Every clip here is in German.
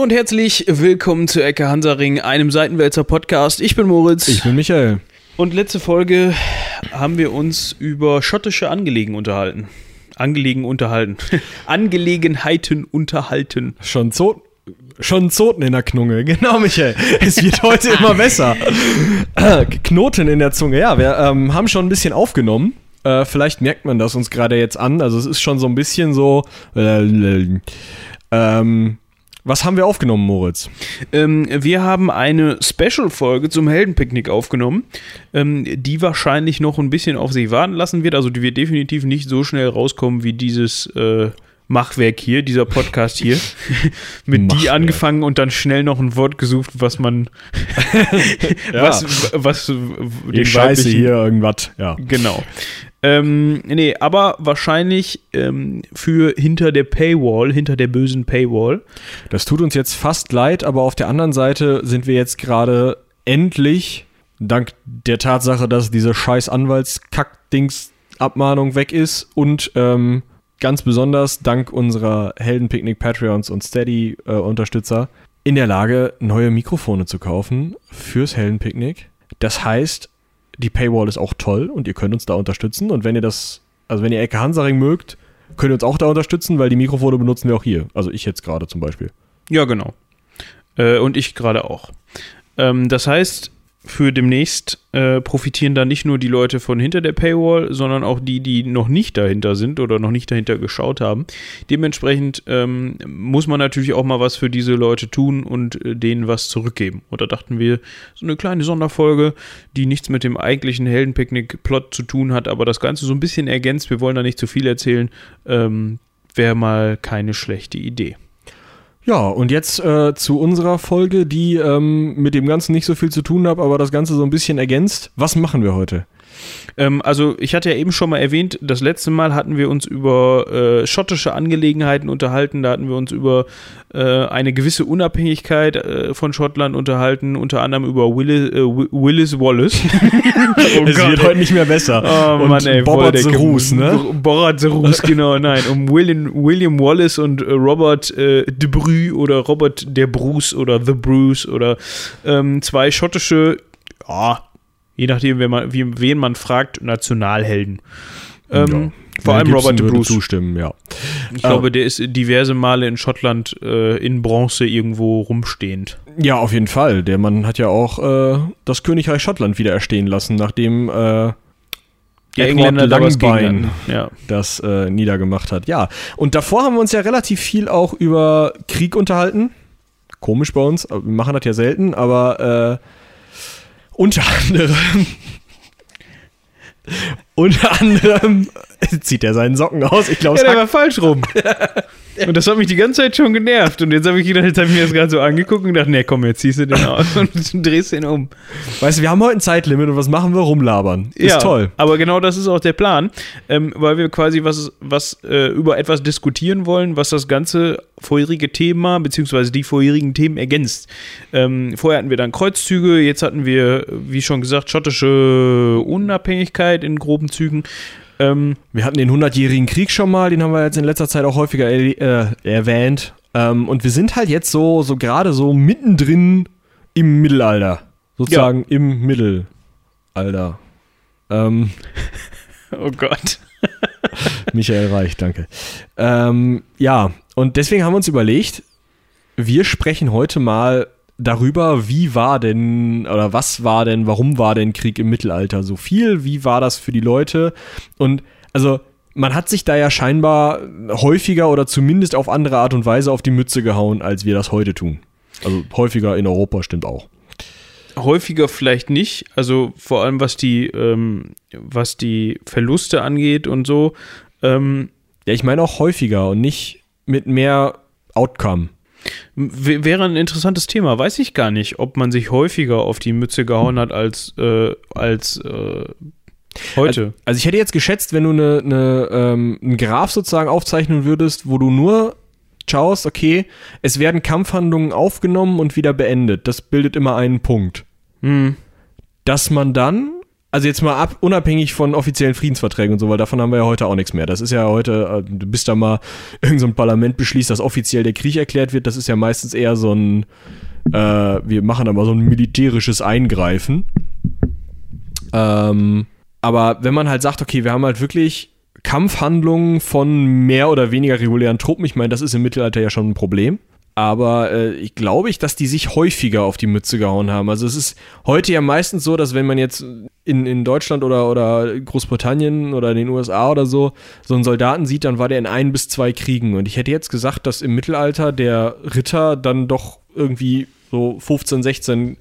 Hallo und herzlich willkommen zu Ecke Hansaring, einem Seitenwälzer Podcast. Ich bin Moritz. Ich bin Michael. Und letzte Folge haben wir uns über schottische Angelegen unterhalten. Angelegen unterhalten. Angelegenheiten unterhalten. Schon Zoten. Schon Zoten in der Knunge, genau, Michael. Es wird heute immer besser. Knoten in der Zunge, ja, wir ähm, haben schon ein bisschen aufgenommen. Äh, vielleicht merkt man das uns gerade jetzt an. Also, es ist schon so ein bisschen so. Äh, ähm, was haben wir aufgenommen, Moritz? Ähm, wir haben eine Special-Folge zum Heldenpicknick aufgenommen, ähm, die wahrscheinlich noch ein bisschen auf sich warten lassen wird. Also die wird definitiv nicht so schnell rauskommen wie dieses äh, Machwerk hier, dieser Podcast hier. Mit Machwerk. die angefangen und dann schnell noch ein Wort gesucht, was man ja. was, was den Scheiße hier irgendwas, ja. Genau. Ähm, nee, aber wahrscheinlich ähm, für hinter der Paywall, hinter der bösen Paywall. Das tut uns jetzt fast leid, aber auf der anderen Seite sind wir jetzt gerade endlich, dank der Tatsache, dass diese scheiß Anwaltskack-Dings-Abmahnung weg ist und ähm, ganz besonders dank unserer Heldenpicknick Patreons und Steady-Unterstützer äh, in der Lage, neue Mikrofone zu kaufen fürs Heldenpicknick. Das heißt, die Paywall ist auch toll und ihr könnt uns da unterstützen. Und wenn ihr das, also wenn ihr Ecke Hansaring mögt, könnt ihr uns auch da unterstützen, weil die Mikrofone benutzen wir auch hier. Also ich jetzt gerade zum Beispiel. Ja, genau. Äh, und ich gerade auch. Ähm, das heißt, für demnächst äh, profitieren da nicht nur die Leute von hinter der Paywall, sondern auch die, die noch nicht dahinter sind oder noch nicht dahinter geschaut haben. Dementsprechend ähm, muss man natürlich auch mal was für diese Leute tun und äh, denen was zurückgeben. Und da dachten wir, so eine kleine Sonderfolge, die nichts mit dem eigentlichen Heldenpicknick-Plot zu tun hat, aber das Ganze so ein bisschen ergänzt. Wir wollen da nicht zu viel erzählen. Ähm, Wäre mal keine schlechte Idee. Ja, und jetzt äh, zu unserer Folge, die ähm, mit dem Ganzen nicht so viel zu tun hat, aber das Ganze so ein bisschen ergänzt. Was machen wir heute? Ähm, also ich hatte ja eben schon mal erwähnt, das letzte Mal hatten wir uns über äh, schottische Angelegenheiten unterhalten, da hatten wir uns über äh, eine gewisse Unabhängigkeit äh, von Schottland unterhalten, unter anderem über Willis, äh, Willis Wallace. oh es Gott, wird heute nicht mehr besser. Oh, und Mann, ey, Bobbert the Roos, ne? Bobbert the Roos, genau, nein. Um William, William Wallace und äh, Robert äh, de Bru oder Robert der Bruce oder The Bruce oder ähm, zwei schottische, ja, je nachdem, wen man, wie, wen man fragt, Nationalhelden. Ähm, ja. Vor allem Robert de Bruce. zustimmen, ja. Ich glaube, ähm, der ist diverse Male in Schottland äh, in Bronze irgendwo rumstehend. Ja, auf jeden Fall. Der Mann hat ja auch äh, das Königreich Schottland wieder erstehen lassen, nachdem äh, der Engländer Langbein ja. das äh, niedergemacht hat. Ja, und davor haben wir uns ja relativ viel auch über Krieg unterhalten. Komisch bei uns, wir machen das ja selten, aber äh, unter anderem. Unter anderem zieht er seinen Socken aus. Ich glaube, ja, der war falsch rum. Und das hat mich die ganze Zeit schon genervt. Und jetzt habe ich gedacht, jetzt habe ich mir das gerade so angeguckt und gedacht, nee, komm, jetzt ziehst du den aus und drehst den um. Weißt du, wir haben heute ein Zeitlimit und was machen wir? Rumlabern. Ist ja, toll. Aber genau das ist auch der Plan, ähm, weil wir quasi was, was äh, über etwas diskutieren wollen, was das ganze vorherige Thema beziehungsweise die vorherigen Themen ergänzt. Ähm, vorher hatten wir dann Kreuzzüge, jetzt hatten wir, wie schon gesagt, schottische Unabhängigkeit in groben Zügen. Ähm, wir hatten den 100-jährigen Krieg schon mal, den haben wir jetzt in letzter Zeit auch häufiger äh, erwähnt. Ähm, und wir sind halt jetzt so, so gerade so mittendrin im Mittelalter. Sozusagen ja. im Mittelalter. Ähm, oh Gott. Michael Reich, danke. Ähm, ja, und deswegen haben wir uns überlegt, wir sprechen heute mal darüber, wie war denn oder was war denn, warum war denn Krieg im Mittelalter so viel? Wie war das für die Leute? Und also man hat sich da ja scheinbar häufiger oder zumindest auf andere Art und Weise auf die Mütze gehauen, als wir das heute tun. Also häufiger in Europa stimmt auch. Häufiger vielleicht nicht, also vor allem was die, ähm, was die Verluste angeht und so. Ähm, ja, ich meine auch häufiger und nicht mit mehr Outcome. Wäre ein interessantes Thema. Weiß ich gar nicht, ob man sich häufiger auf die Mütze gehauen hat als, äh, als äh, heute. Also, also, ich hätte jetzt geschätzt, wenn du eine, eine, ähm, einen Graph sozusagen aufzeichnen würdest, wo du nur schaust, okay, es werden Kampfhandlungen aufgenommen und wieder beendet. Das bildet immer einen Punkt. Hm. Dass man dann also jetzt mal ab, unabhängig von offiziellen Friedensverträgen und so, weil davon haben wir ja heute auch nichts mehr. Das ist ja heute, äh, du bist da mal, irgendein so Parlament beschließt, dass offiziell der Krieg erklärt wird. Das ist ja meistens eher so ein, äh, wir machen aber so ein militärisches Eingreifen. Ähm, aber wenn man halt sagt, okay, wir haben halt wirklich Kampfhandlungen von mehr oder weniger regulären Truppen, ich meine, das ist im Mittelalter ja schon ein Problem aber äh, ich glaube ich, dass die sich häufiger auf die Mütze gehauen haben. Also es ist heute ja meistens so, dass wenn man jetzt in, in Deutschland oder, oder Großbritannien oder den USA oder so so einen Soldaten sieht, dann war der in ein bis zwei Kriegen. Und ich hätte jetzt gesagt, dass im Mittelalter der Ritter dann doch irgendwie so 15, 16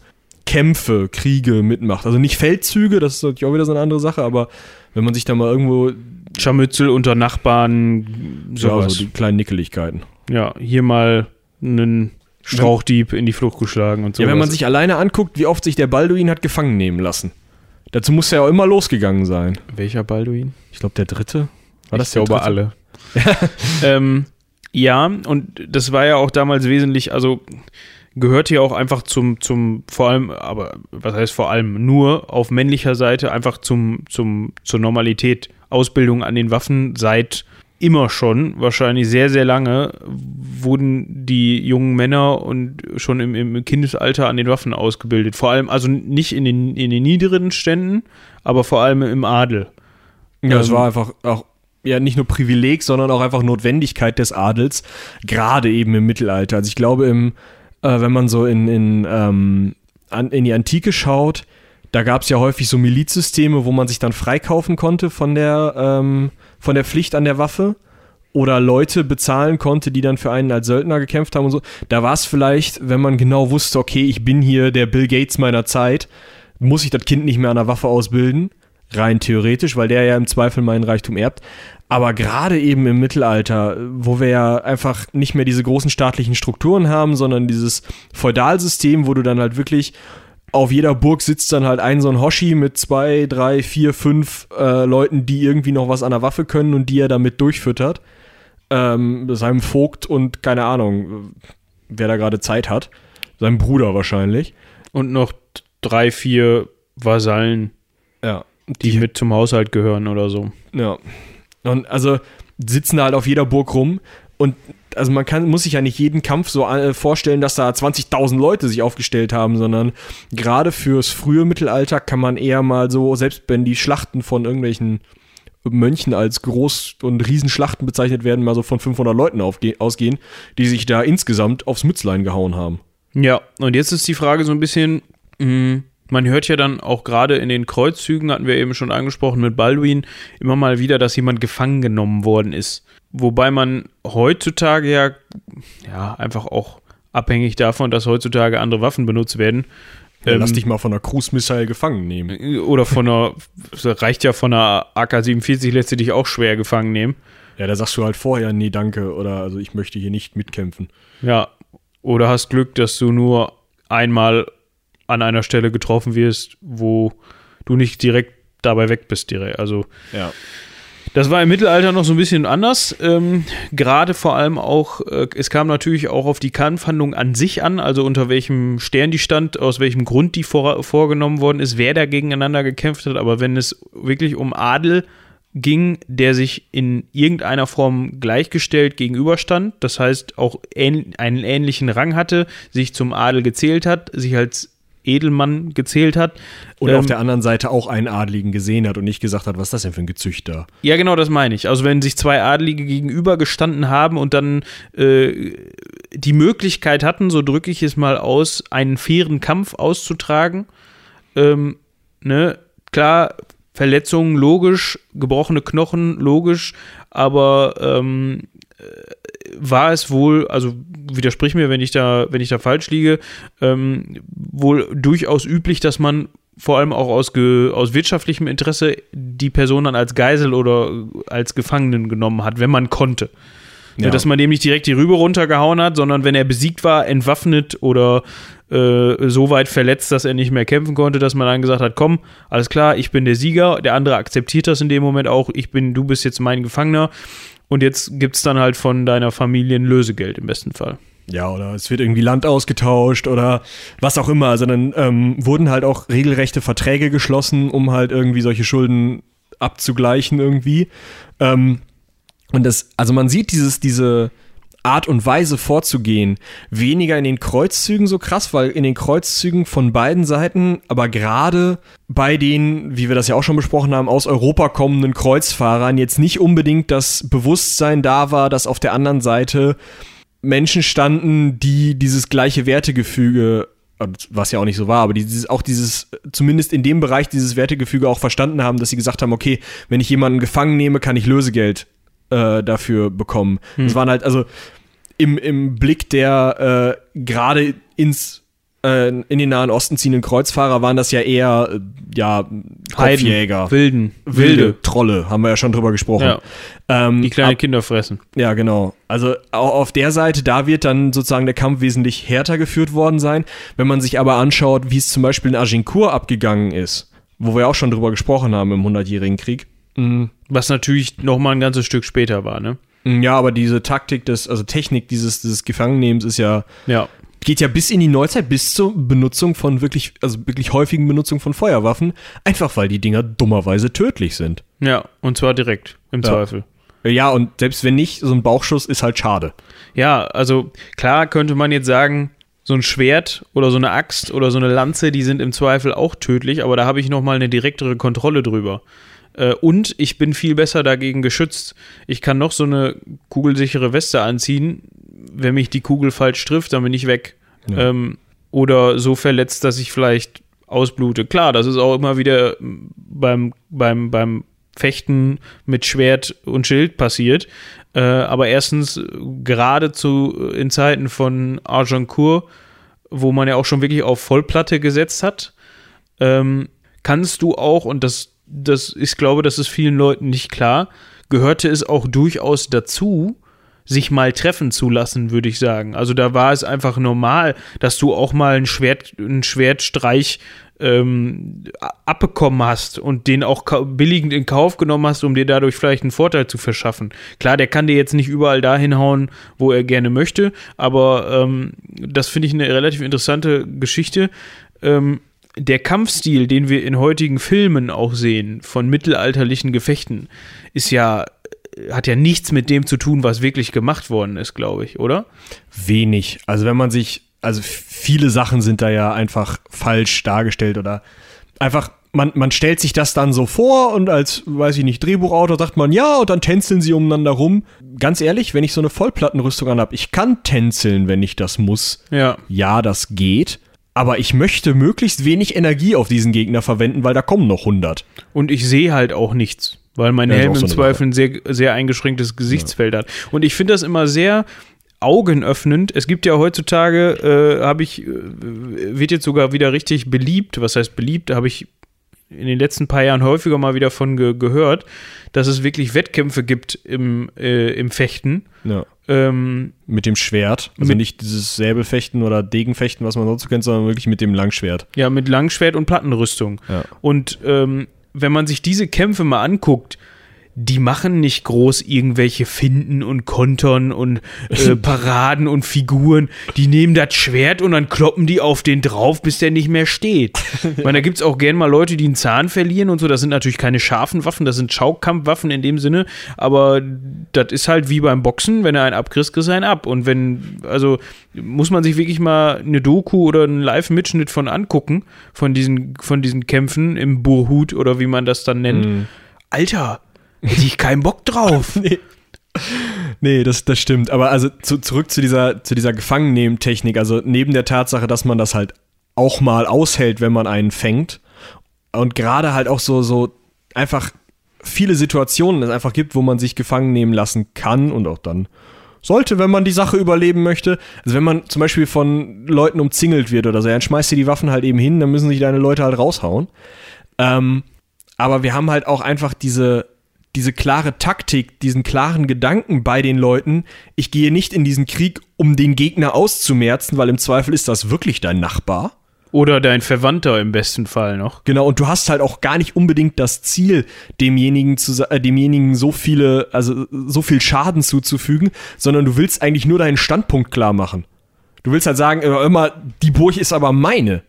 Kämpfe, Kriege mitmacht. Also nicht Feldzüge, das ist natürlich auch wieder so eine andere Sache, aber wenn man sich da mal irgendwo Scharmützel unter Nachbarn, sowas. Ja, so die kleinen Nickeligkeiten. Ja, hier mal einen Strauchdieb in die Flucht geschlagen und so. Ja, wenn man sich alleine anguckt, wie oft sich der Balduin hat gefangen nehmen lassen. Dazu muss er ja auch immer losgegangen sein. Welcher Balduin? Ich glaube, der dritte. War das ich der glaube alle. ähm, ja, und das war ja auch damals wesentlich, also gehört hier auch einfach zum, zum, vor allem, aber was heißt vor allem, nur auf männlicher Seite einfach zum, zum, zur Normalität. Ausbildung an den Waffen seit immer schon, wahrscheinlich sehr, sehr lange, wurden die jungen Männer und schon im, im Kindesalter an den Waffen ausgebildet. Vor allem, also nicht in den, in den niederen Ständen, aber vor allem im Adel. Ja, es ähm, war einfach auch ja nicht nur Privileg, sondern auch einfach Notwendigkeit des Adels, gerade eben im Mittelalter. Also ich glaube, im, äh, wenn man so in, in, ähm, an, in die Antike schaut, da gab es ja häufig so Milizsysteme, wo man sich dann freikaufen konnte von der ähm, von der Pflicht an der Waffe oder Leute bezahlen konnte, die dann für einen als Söldner gekämpft haben und so. Da war es vielleicht, wenn man genau wusste, okay, ich bin hier der Bill Gates meiner Zeit, muss ich das Kind nicht mehr an der Waffe ausbilden. Rein theoretisch, weil der ja im Zweifel meinen Reichtum erbt. Aber gerade eben im Mittelalter, wo wir ja einfach nicht mehr diese großen staatlichen Strukturen haben, sondern dieses Feudalsystem, wo du dann halt wirklich auf jeder Burg sitzt dann halt ein so ein Hoshi mit zwei, drei, vier, fünf äh, Leuten, die irgendwie noch was an der Waffe können und die er damit durchfüttert. Ähm, seinem Vogt und keine Ahnung, wer da gerade Zeit hat. Seinem Bruder wahrscheinlich. Und noch drei, vier Vasallen, ja, die, die mit zum Haushalt gehören oder so. Ja. Und also sitzen halt auf jeder Burg rum und also man kann, muss sich ja nicht jeden Kampf so äh, vorstellen, dass da 20.000 Leute sich aufgestellt haben, sondern gerade fürs frühe Mittelalter kann man eher mal so, selbst wenn die Schlachten von irgendwelchen Mönchen als Groß- und Riesenschlachten bezeichnet werden, mal so von 500 Leuten ausgehen, die sich da insgesamt aufs Mützlein gehauen haben. Ja, und jetzt ist die Frage so ein bisschen, mh, mm, man hört ja dann auch gerade in den Kreuzzügen, hatten wir eben schon angesprochen mit Balduin, immer mal wieder, dass jemand gefangen genommen worden ist. Wobei man heutzutage ja, ja einfach auch abhängig davon, dass heutzutage andere Waffen benutzt werden. Ja, ähm, lass dich mal von einer Cruise-Missile gefangen nehmen. Oder von einer, reicht ja von einer AK-47, lässt sie dich auch schwer gefangen nehmen. Ja, da sagst du halt vorher, nee, danke, oder also ich möchte hier nicht mitkämpfen. Ja, oder hast Glück, dass du nur einmal an einer Stelle getroffen wirst, wo du nicht direkt dabei weg bist, direkt. Also, ja. Das war im Mittelalter noch so ein bisschen anders. Ähm, Gerade vor allem auch, äh, es kam natürlich auch auf die Kampfhandlung an sich an, also unter welchem Stern die stand, aus welchem Grund die vor, vorgenommen worden ist, wer da gegeneinander gekämpft hat. Aber wenn es wirklich um Adel ging, der sich in irgendeiner Form gleichgestellt gegenüberstand, das heißt auch ähn einen ähnlichen Rang hatte, sich zum Adel gezählt hat, sich als Edelmann gezählt hat. Und ähm, auf der anderen Seite auch einen Adligen gesehen hat und nicht gesagt hat, was ist das denn für ein Gezüchter? Ja, genau, das meine ich. Also wenn sich zwei Adlige gegenüber gestanden haben und dann äh, die Möglichkeit hatten, so drücke ich es mal aus, einen fairen Kampf auszutragen, ähm, ne, klar, Verletzungen logisch, gebrochene Knochen logisch, aber ähm, war es wohl, also widersprich mir, wenn ich da, wenn ich da falsch liege, ähm, wohl durchaus üblich, dass man vor allem auch aus, aus wirtschaftlichem Interesse die Person dann als Geisel oder als Gefangenen genommen hat, wenn man konnte. Ja. Dass man dem nicht direkt die Rübe runtergehauen hat, sondern wenn er besiegt war, entwaffnet oder äh, so weit verletzt, dass er nicht mehr kämpfen konnte, dass man dann gesagt hat, komm, alles klar, ich bin der Sieger, der andere akzeptiert das in dem Moment auch, ich bin, du bist jetzt mein Gefangener und jetzt gibt es dann halt von deiner Familie ein Lösegeld im besten Fall. ja, oder es wird irgendwie Land ausgetauscht oder was auch immer, sondern ähm, wurden halt auch regelrechte Verträge geschlossen, um halt irgendwie solche Schulden abzugleichen irgendwie. Ähm, und das, also man sieht dieses, diese Art und Weise vorzugehen, weniger in den Kreuzzügen so krass, weil in den Kreuzzügen von beiden Seiten, aber gerade bei den, wie wir das ja auch schon besprochen haben, aus Europa kommenden Kreuzfahrern jetzt nicht unbedingt das Bewusstsein da war, dass auf der anderen Seite Menschen standen, die dieses gleiche Wertegefüge was ja auch nicht so war, aber dieses, auch dieses, zumindest in dem Bereich dieses Wertegefüge auch verstanden haben, dass sie gesagt haben, okay, wenn ich jemanden gefangen nehme, kann ich Lösegeld äh, dafür bekommen. Hm. Das waren halt, also im, im Blick der äh, gerade ins äh, in den Nahen Osten ziehenden Kreuzfahrer waren das ja eher äh, ja Kopfjäger, Wilden, wilde, wilde Trolle, haben wir ja schon drüber gesprochen. Ja. Ähm, die kleine ab, Kinder fressen. Ja, genau. Also auch auf der Seite, da wird dann sozusagen der Kampf wesentlich härter geführt worden sein. Wenn man sich aber anschaut, wie es zum Beispiel in Agincourt abgegangen ist, wo wir auch schon drüber gesprochen haben im Hundertjährigen Krieg. Mhm. Was natürlich noch mal ein ganzes Stück später war, ne? Mm, ja, aber diese Taktik des, also Technik dieses, dieses Gefangennehmens ist ja, ja, geht ja bis in die Neuzeit, bis zur Benutzung von wirklich, also wirklich häufigen Benutzung von Feuerwaffen, einfach weil die Dinger dummerweise tödlich sind. Ja, und zwar direkt, im ja. Zweifel. Ja, und selbst wenn nicht, so ein Bauchschuss ist halt schade. Ja, also klar könnte man jetzt sagen, so ein Schwert oder so eine Axt oder so eine Lanze, die sind im Zweifel auch tödlich, aber da habe ich nochmal eine direktere Kontrolle drüber. Äh, und ich bin viel besser dagegen geschützt. Ich kann noch so eine kugelsichere Weste anziehen. Wenn mich die Kugel falsch trifft, dann bin ich weg. Ja. Ähm, oder so verletzt, dass ich vielleicht ausblute. Klar, das ist auch immer wieder beim, beim, beim Fechten mit Schwert und Schild passiert. Äh, aber erstens, geradezu in Zeiten von Argencourt, wo man ja auch schon wirklich auf Vollplatte gesetzt hat, ähm, kannst du auch, und das das, ich glaube, das ist vielen Leuten nicht klar, gehörte es auch durchaus dazu, sich mal treffen zu lassen, würde ich sagen. Also da war es einfach normal, dass du auch mal einen, Schwert, einen Schwertstreich ähm, abbekommen hast und den auch billigend in Kauf genommen hast, um dir dadurch vielleicht einen Vorteil zu verschaffen. Klar, der kann dir jetzt nicht überall dahin hauen, wo er gerne möchte, aber ähm, das finde ich eine relativ interessante Geschichte. Ähm, der Kampfstil, den wir in heutigen Filmen auch sehen, von mittelalterlichen Gefechten, ist ja, hat ja nichts mit dem zu tun, was wirklich gemacht worden ist, glaube ich, oder? Wenig. Also wenn man sich, also viele Sachen sind da ja einfach falsch dargestellt oder einfach man, man stellt sich das dann so vor und als, weiß ich nicht, Drehbuchautor sagt man, ja, und dann tänzeln sie umeinander rum. Ganz ehrlich, wenn ich so eine Vollplattenrüstung anhab, ich kann tänzeln, wenn ich das muss. Ja. Ja, das geht aber ich möchte möglichst wenig Energie auf diesen Gegner verwenden, weil da kommen noch 100. Und ich sehe halt auch nichts, weil mein ja, Helm im so Zweifel ein sehr, sehr eingeschränktes Gesichtsfeld ja. hat. Und ich finde das immer sehr augenöffnend. Es gibt ja heutzutage, äh, habe ich, äh, wird jetzt sogar wieder richtig beliebt. Was heißt beliebt? Habe ich in den letzten paar Jahren häufiger mal wieder von ge gehört, dass es wirklich Wettkämpfe gibt im, äh, im Fechten. Ja. Ähm, mit dem Schwert. Also nicht dieses Säbelfechten oder Degenfechten, was man sonst kennt, sondern wirklich mit dem Langschwert. Ja, mit Langschwert und Plattenrüstung. Ja. Und ähm, wenn man sich diese Kämpfe mal anguckt, die machen nicht groß irgendwelche Finden und Kontern und äh, Paraden und Figuren. Die nehmen das Schwert und dann kloppen die auf den drauf, bis der nicht mehr steht. Ich meine, da gibt es auch gern mal Leute, die einen Zahn verlieren und so. Das sind natürlich keine scharfen Waffen, das sind Schaukampfwaffen in dem Sinne. Aber das ist halt wie beim Boxen, wenn er einen abkriegt, kriegst du einen ab. Und wenn, also muss man sich wirklich mal eine Doku oder einen Live-Mitschnitt von angucken, von diesen, von diesen Kämpfen im Burhut oder wie man das dann nennt. Mm. Alter, Hätte ich keinen Bock drauf. nee. Nee, das, das stimmt. Aber also zu, zurück zu dieser, zu dieser Gefangennehmtechnik. Also neben der Tatsache, dass man das halt auch mal aushält, wenn man einen fängt. Und gerade halt auch so, so einfach viele Situationen es einfach gibt, wo man sich gefangen nehmen lassen kann und auch dann sollte, wenn man die Sache überleben möchte. Also wenn man zum Beispiel von Leuten umzingelt wird oder so, dann schmeißt du die Waffen halt eben hin, dann müssen sich deine Leute halt raushauen. Ähm, aber wir haben halt auch einfach diese, diese klare Taktik, diesen klaren Gedanken bei den Leuten, ich gehe nicht in diesen Krieg, um den Gegner auszumerzen, weil im Zweifel ist das wirklich dein Nachbar. Oder dein Verwandter im besten Fall noch. Genau, und du hast halt auch gar nicht unbedingt das Ziel, demjenigen, zu, äh, demjenigen so viele, also so viel Schaden zuzufügen, sondern du willst eigentlich nur deinen Standpunkt klar machen. Du willst halt sagen, immer, die Burg ist aber meine,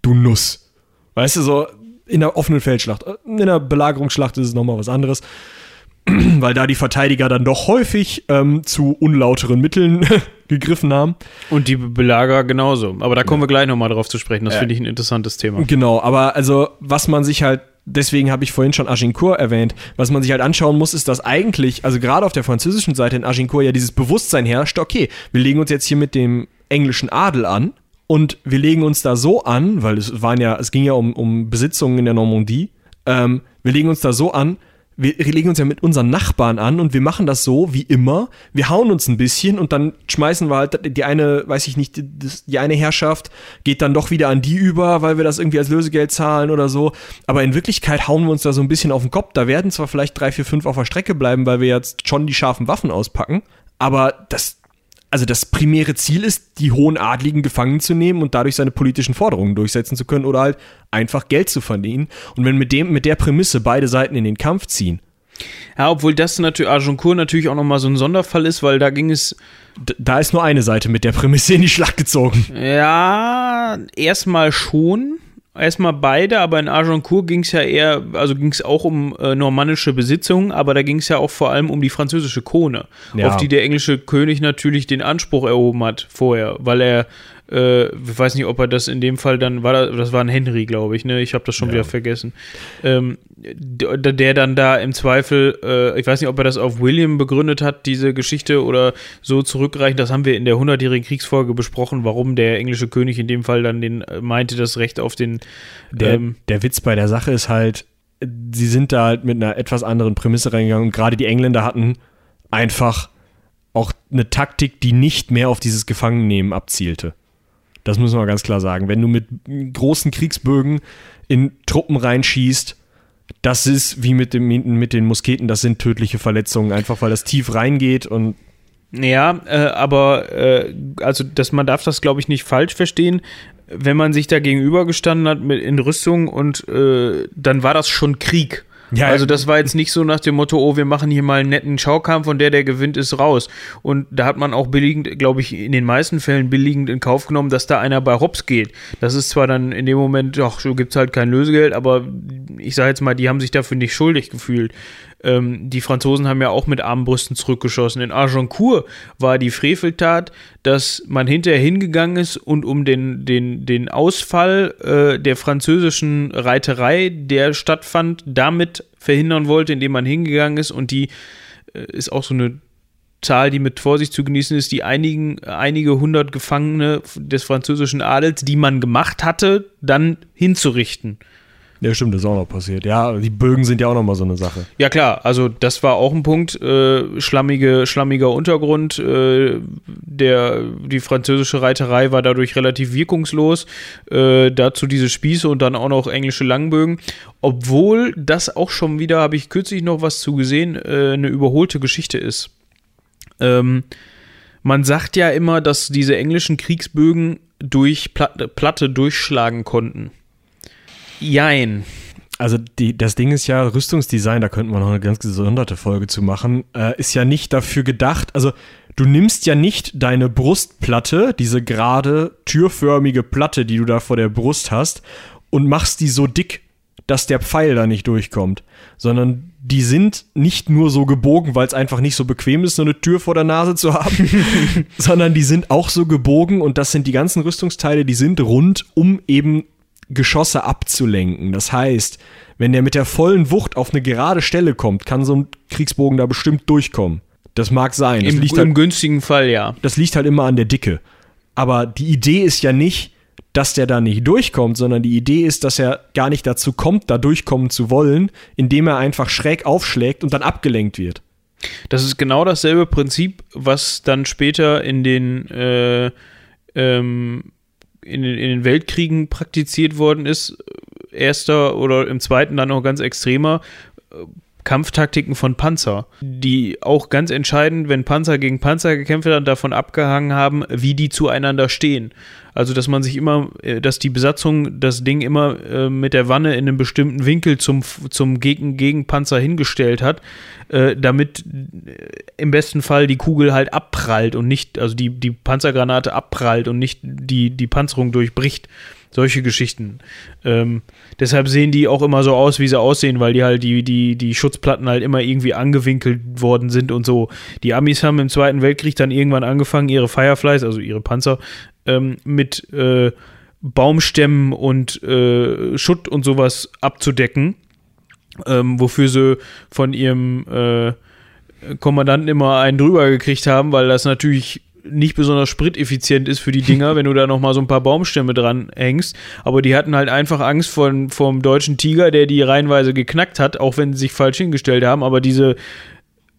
du Nuss. Weißt du, so in der offenen Feldschlacht. In der Belagerungsschlacht ist es nochmal was anderes. Weil da die Verteidiger dann doch häufig ähm, zu unlauteren Mitteln gegriffen haben. Und die Belagerer genauso. Aber da kommen ja. wir gleich nochmal drauf zu sprechen. Das ja. finde ich ein interessantes Thema. Genau, aber also, was man sich halt deswegen habe ich vorhin schon Agincourt erwähnt. Was man sich halt anschauen muss, ist, dass eigentlich, also gerade auf der französischen Seite in Agincourt ja dieses Bewusstsein herrscht, okay, wir legen uns jetzt hier mit dem englischen Adel an und wir legen uns da so an, weil es waren ja, es ging ja um, um Besitzungen in der Normandie, ähm, wir legen uns da so an, wir legen uns ja mit unseren Nachbarn an und wir machen das so wie immer. Wir hauen uns ein bisschen und dann schmeißen wir halt die eine, weiß ich nicht, die, die, eine Herrschaft geht dann doch wieder an die über, weil wir das irgendwie als Lösegeld zahlen oder so. Aber in Wirklichkeit hauen wir uns da so ein bisschen auf den Kopf. Da werden zwar vielleicht drei, vier, fünf auf der Strecke bleiben, weil wir jetzt schon die scharfen Waffen auspacken. Aber das, also das primäre Ziel ist, die hohen Adligen gefangen zu nehmen und dadurch seine politischen Forderungen durchsetzen zu können oder halt einfach Geld zu verdienen. Und wenn mit dem, mit der Prämisse beide Seiten in den Kampf ziehen. Ja, obwohl das natürlich Agincourt natürlich auch nochmal so ein Sonderfall ist, weil da ging es. Da ist nur eine Seite mit der Prämisse in die Schlacht gezogen. Ja, erstmal schon erstmal beide, aber in Agincourt ging es ja eher, also ging es auch um äh, normannische Besitzungen, aber da ging es ja auch vor allem um die französische Krone, ja. auf die der englische König natürlich den Anspruch erhoben hat vorher, weil er äh, ich weiß nicht, ob er das in dem Fall dann war, das war ein Henry, glaube ich, ne? Ich habe das schon ja. wieder vergessen. Ähm, der, der dann da im Zweifel, äh, ich weiß nicht, ob er das auf William begründet hat, diese Geschichte oder so zurückreichen. Das haben wir in der 100-jährigen Kriegsfolge besprochen, warum der englische König in dem Fall dann den äh, meinte, das Recht auf den. Der, ähm, der Witz bei der Sache ist halt, sie sind da halt mit einer etwas anderen Prämisse reingegangen und gerade die Engländer hatten einfach auch eine Taktik, die nicht mehr auf dieses Gefangennehmen abzielte. Das muss man ganz klar sagen. Wenn du mit großen Kriegsbögen in Truppen reinschießt, das ist wie mit, dem, mit den Musketen, das sind tödliche Verletzungen, einfach weil das tief reingeht und ja, äh, aber äh, also dass man darf das glaube ich nicht falsch verstehen. Wenn man sich da gegenübergestanden hat mit in Rüstung und äh, dann war das schon Krieg. Ja, also das war jetzt nicht so nach dem Motto, oh, wir machen hier mal einen netten Schaukampf und der, der gewinnt, ist raus. Und da hat man auch billigend, glaube ich, in den meisten Fällen billigend in Kauf genommen, dass da einer bei Hops geht. Das ist zwar dann in dem Moment, ach, so gibt es halt kein Lösegeld, aber ich sage jetzt mal, die haben sich dafür nicht schuldig gefühlt. Ähm, die Franzosen haben ja auch mit Armbrüsten zurückgeschossen. In Agincourt war die Freveltat, dass man hinterher hingegangen ist und um den, den, den Ausfall äh, der französischen Reiterei, der stattfand, damit verhindern wollte, indem man hingegangen ist und die äh, ist auch so eine Zahl, die mit Vorsicht zu genießen ist, die einigen, einige hundert Gefangene des französischen Adels, die man gemacht hatte, dann hinzurichten. Ja, stimmt, das ist auch noch passiert. Ja, die Bögen sind ja auch noch mal so eine Sache. Ja, klar, also das war auch ein Punkt. Äh, schlammige, schlammiger Untergrund. Äh, der, die französische Reiterei war dadurch relativ wirkungslos. Äh, dazu diese Spieße und dann auch noch englische Langbögen. Obwohl das auch schon wieder, habe ich kürzlich noch was zu gesehen, äh, eine überholte Geschichte ist. Ähm, man sagt ja immer, dass diese englischen Kriegsbögen durch Platte, Platte durchschlagen konnten. Jein. Also die, das Ding ist ja, Rüstungsdesign, da könnten wir noch eine ganz gesonderte Folge zu machen, äh, ist ja nicht dafür gedacht, also du nimmst ja nicht deine Brustplatte, diese gerade türförmige Platte, die du da vor der Brust hast, und machst die so dick, dass der Pfeil da nicht durchkommt, sondern die sind nicht nur so gebogen, weil es einfach nicht so bequem ist, so eine Tür vor der Nase zu haben, sondern die sind auch so gebogen und das sind die ganzen Rüstungsteile, die sind rund, um eben Geschosse abzulenken. Das heißt, wenn der mit der vollen Wucht auf eine gerade Stelle kommt, kann so ein Kriegsbogen da bestimmt durchkommen. Das mag sein. Das Im, liegt halt, günstigen Fall, ja. Das liegt halt immer an der Dicke. Aber die Idee ist ja nicht, dass der da nicht durchkommt, sondern die Idee ist, dass er gar nicht dazu kommt, da durchkommen zu wollen, indem er einfach schräg aufschlägt und dann abgelenkt wird. Das ist genau dasselbe Prinzip, was dann später in den äh, ähm, in den, in den Weltkriegen praktiziert worden ist, erster oder im zweiten dann auch ganz extremer, Kampftaktiken von Panzer, die auch ganz entscheidend, wenn Panzer gegen Panzer gekämpft haben, davon abgehangen haben, wie die zueinander stehen. Also, dass man sich immer, äh, dass die Besatzung das Ding immer äh, mit der Wanne in einem bestimmten Winkel zum, zum Gegen Gegenpanzer hingestellt hat, äh, damit äh, im besten Fall die Kugel halt abprallt und nicht, also die, die Panzergranate abprallt und nicht die, die Panzerung durchbricht. Solche Geschichten. Ähm, deshalb sehen die auch immer so aus, wie sie aussehen, weil die halt die, die, die Schutzplatten halt immer irgendwie angewinkelt worden sind und so. Die Amis haben im Zweiten Weltkrieg dann irgendwann angefangen, ihre Fireflies, also ihre Panzer, ähm, mit äh, Baumstämmen und äh, Schutt und sowas abzudecken, ähm, wofür sie von ihrem äh, Kommandanten immer einen drüber gekriegt haben, weil das natürlich nicht besonders spriteffizient ist für die Dinger, wenn du da noch mal so ein paar Baumstämme dran hängst. Aber die hatten halt einfach Angst von, vom deutschen Tiger, der die reihenweise geknackt hat, auch wenn sie sich falsch hingestellt haben. Aber diese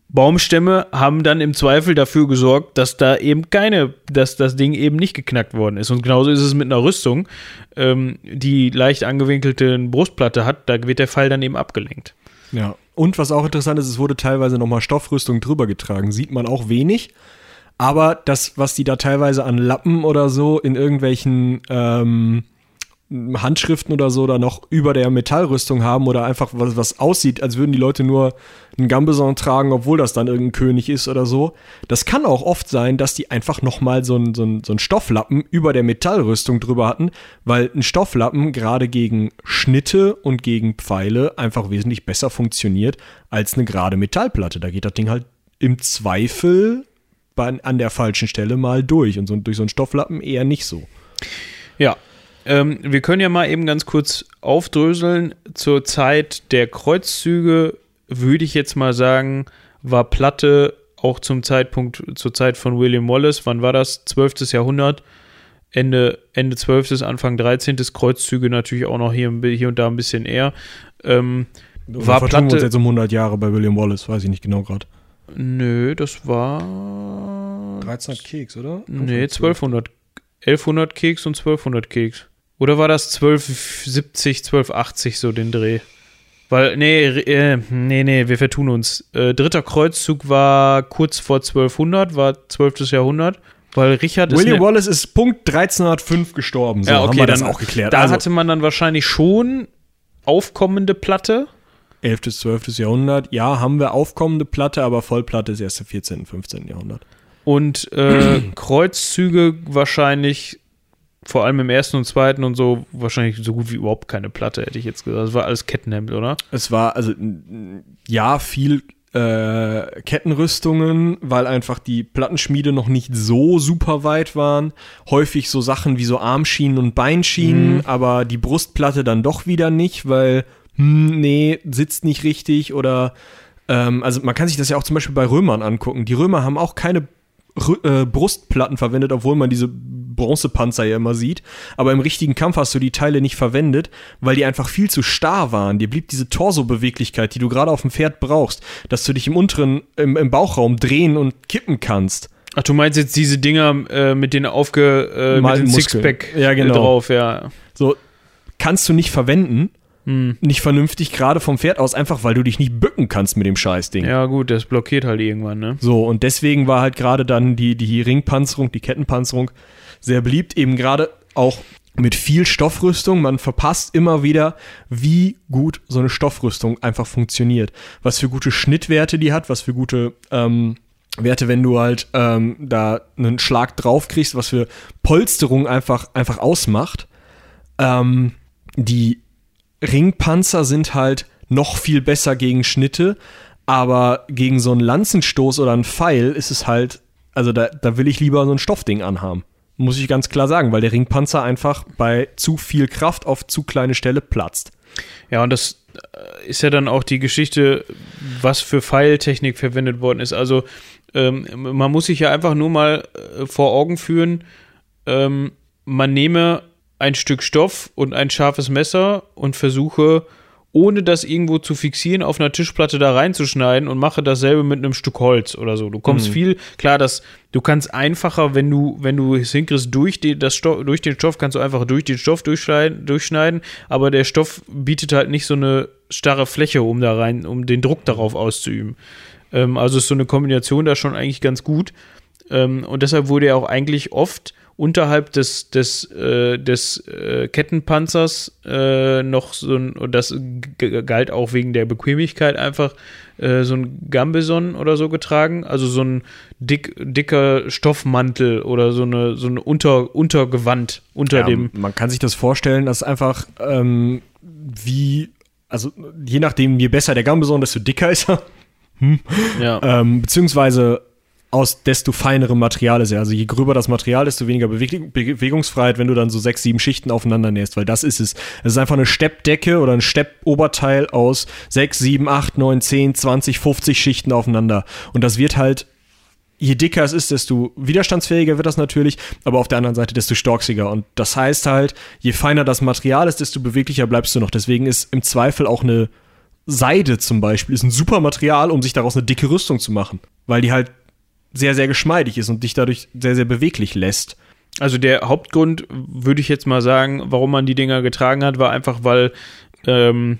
Baumstämme haben dann im Zweifel dafür gesorgt, dass da eben keine, dass das Ding eben nicht geknackt worden ist. Und genauso ist es mit einer Rüstung, ähm, die leicht angewinkelte Brustplatte hat, da wird der Pfeil dann eben abgelenkt. Ja. Und was auch interessant ist, es wurde teilweise nochmal Stoffrüstung drüber getragen. Sieht man auch wenig. Aber das, was die da teilweise an Lappen oder so in irgendwelchen ähm, Handschriften oder so da noch über der Metallrüstung haben oder einfach was, was aussieht, als würden die Leute nur einen Gambeson tragen, obwohl das dann irgendein König ist oder so. Das kann auch oft sein, dass die einfach nochmal so einen so so ein Stofflappen über der Metallrüstung drüber hatten, weil ein Stofflappen gerade gegen Schnitte und gegen Pfeile einfach wesentlich besser funktioniert als eine gerade Metallplatte. Da geht das Ding halt im Zweifel an der falschen Stelle mal durch und so, durch so einen Stofflappen eher nicht so. Ja, ähm, wir können ja mal eben ganz kurz aufdröseln. Zur Zeit der Kreuzzüge würde ich jetzt mal sagen, war Platte auch zum Zeitpunkt, zur Zeit von William Wallace, wann war das? 12. Jahrhundert, Ende, Ende 12., Anfang 13. Kreuzzüge natürlich auch noch hier, hier und da ein bisschen eher. Ähm, war Platte. Wir uns jetzt um 100 Jahre bei William Wallace, weiß ich nicht genau gerade. Nö, das war. 1300 Keks, oder? Nee, 1200. 1100 Keks und 1200 Keks. Oder war das 1270, 1280 so den Dreh? Weil, nee, äh, nee, nee, wir vertun uns. Äh, dritter Kreuzzug war kurz vor 1200, war 12. Jahrhundert. Weil Richard William ist ne Wallace ist Punkt 1305 gestorben. So ja, okay, haben wir dann, das auch geklärt. Da also. hatte man dann wahrscheinlich schon aufkommende Platte. 11. bis 12. Jahrhundert. Ja, haben wir aufkommende Platte, aber Vollplatte ist erst im 14., 15. Jahrhundert. Und äh, Kreuzzüge wahrscheinlich, vor allem im ersten und zweiten und so, wahrscheinlich so gut wie überhaupt keine Platte, hätte ich jetzt gesagt. Das war alles Kettenhemd, oder? Es war, also, ja, viel äh, Kettenrüstungen, weil einfach die Plattenschmiede noch nicht so super weit waren. Häufig so Sachen wie so Armschienen und Beinschienen, mhm. aber die Brustplatte dann doch wieder nicht, weil hm, nee, sitzt nicht richtig oder ähm, also man kann sich das ja auch zum Beispiel bei Römern angucken. Die Römer haben auch keine R äh, Brustplatten verwendet, obwohl man diese Bronzepanzer ja immer sieht. Aber im richtigen Kampf hast du die Teile nicht verwendet, weil die einfach viel zu starr waren. Dir blieb diese Torso-Beweglichkeit, die du gerade auf dem Pferd brauchst, dass du dich im unteren, im, im Bauchraum drehen und kippen kannst. Ach, du meinst jetzt diese Dinger äh, mit den aufge äh, mit den Sixpack ja, genau. drauf, ja. So kannst du nicht verwenden hm. nicht vernünftig gerade vom Pferd aus, einfach weil du dich nicht bücken kannst mit dem Scheißding. Ja, gut, das blockiert halt irgendwann, ne? So, und deswegen war halt gerade dann die, die Ringpanzerung, die Kettenpanzerung sehr beliebt, eben gerade auch mit viel Stoffrüstung. Man verpasst immer wieder, wie gut so eine Stoffrüstung einfach funktioniert. Was für gute Schnittwerte die hat, was für gute ähm, Werte, wenn du halt ähm, da einen Schlag drauf kriegst, was für Polsterung einfach, einfach ausmacht. Ähm, die Ringpanzer sind halt noch viel besser gegen Schnitte, aber gegen so einen Lanzenstoß oder einen Pfeil ist es halt, also da, da will ich lieber so ein Stoffding anhaben. Muss ich ganz klar sagen, weil der Ringpanzer einfach bei zu viel Kraft auf zu kleine Stelle platzt. Ja, und das äh, ist ja dann auch die Geschichte, was für Pfeiltechnik verwendet worden ist. Also ähm, man muss sich ja einfach nur mal äh, vor Augen führen, ähm, man nehme ein Stück Stoff und ein scharfes Messer und versuche ohne das irgendwo zu fixieren, auf einer Tischplatte da reinzuschneiden und mache dasselbe mit einem Stück Holz oder so. Du kommst Mhm. viel, klar, das, du kannst einfacher, wenn du, wenn du es hinkriegst, durch, die, das Stoff, durch den Stoff kannst du einfach durch den Stoff durchschneiden, durchschneiden, aber der Stoff bietet halt nicht so eine starre Fläche, um da rein, um den Druck darauf auszuüben. Ähm, also ist so eine Kombination da schon eigentlich ganz gut. Ähm, und deshalb wurde er auch eigentlich oft unterhalb des, des, äh, des äh, Kettenpanzers äh, noch so ein, und das galt auch wegen der Bequemlichkeit einfach, äh, so ein Gambeson oder so getragen, also so ein dick, dicker Stoffmantel oder so eine, so ein Unter, Untergewand unter Ja, dem. man kann sich das vorstellen, dass einfach ähm, wie, also je nachdem, je besser der Gambeson, desto dicker ist er. Ja. Ähm, beziehungsweise aus desto feinerem Material ist er. Also je gröber das Material, desto weniger Beweg Bewegungsfreiheit, wenn du dann so sechs, sieben Schichten aufeinander nähst, weil das ist es. Es ist einfach eine Steppdecke oder ein Steppoberteil aus sechs, sieben, acht, neun, zehn, 20, 50 Schichten aufeinander. Und das wird halt, je dicker es ist, desto widerstandsfähiger wird das natürlich, aber auf der anderen Seite desto storksiger. Und das heißt halt, je feiner das Material ist, desto beweglicher bleibst du noch. Deswegen ist im Zweifel auch eine Seide zum Beispiel ist ein super Material, um sich daraus eine dicke Rüstung zu machen, weil die halt sehr, sehr geschmeidig ist und dich dadurch sehr, sehr beweglich lässt. Also der Hauptgrund, würde ich jetzt mal sagen, warum man die Dinger getragen hat, war einfach, weil ähm,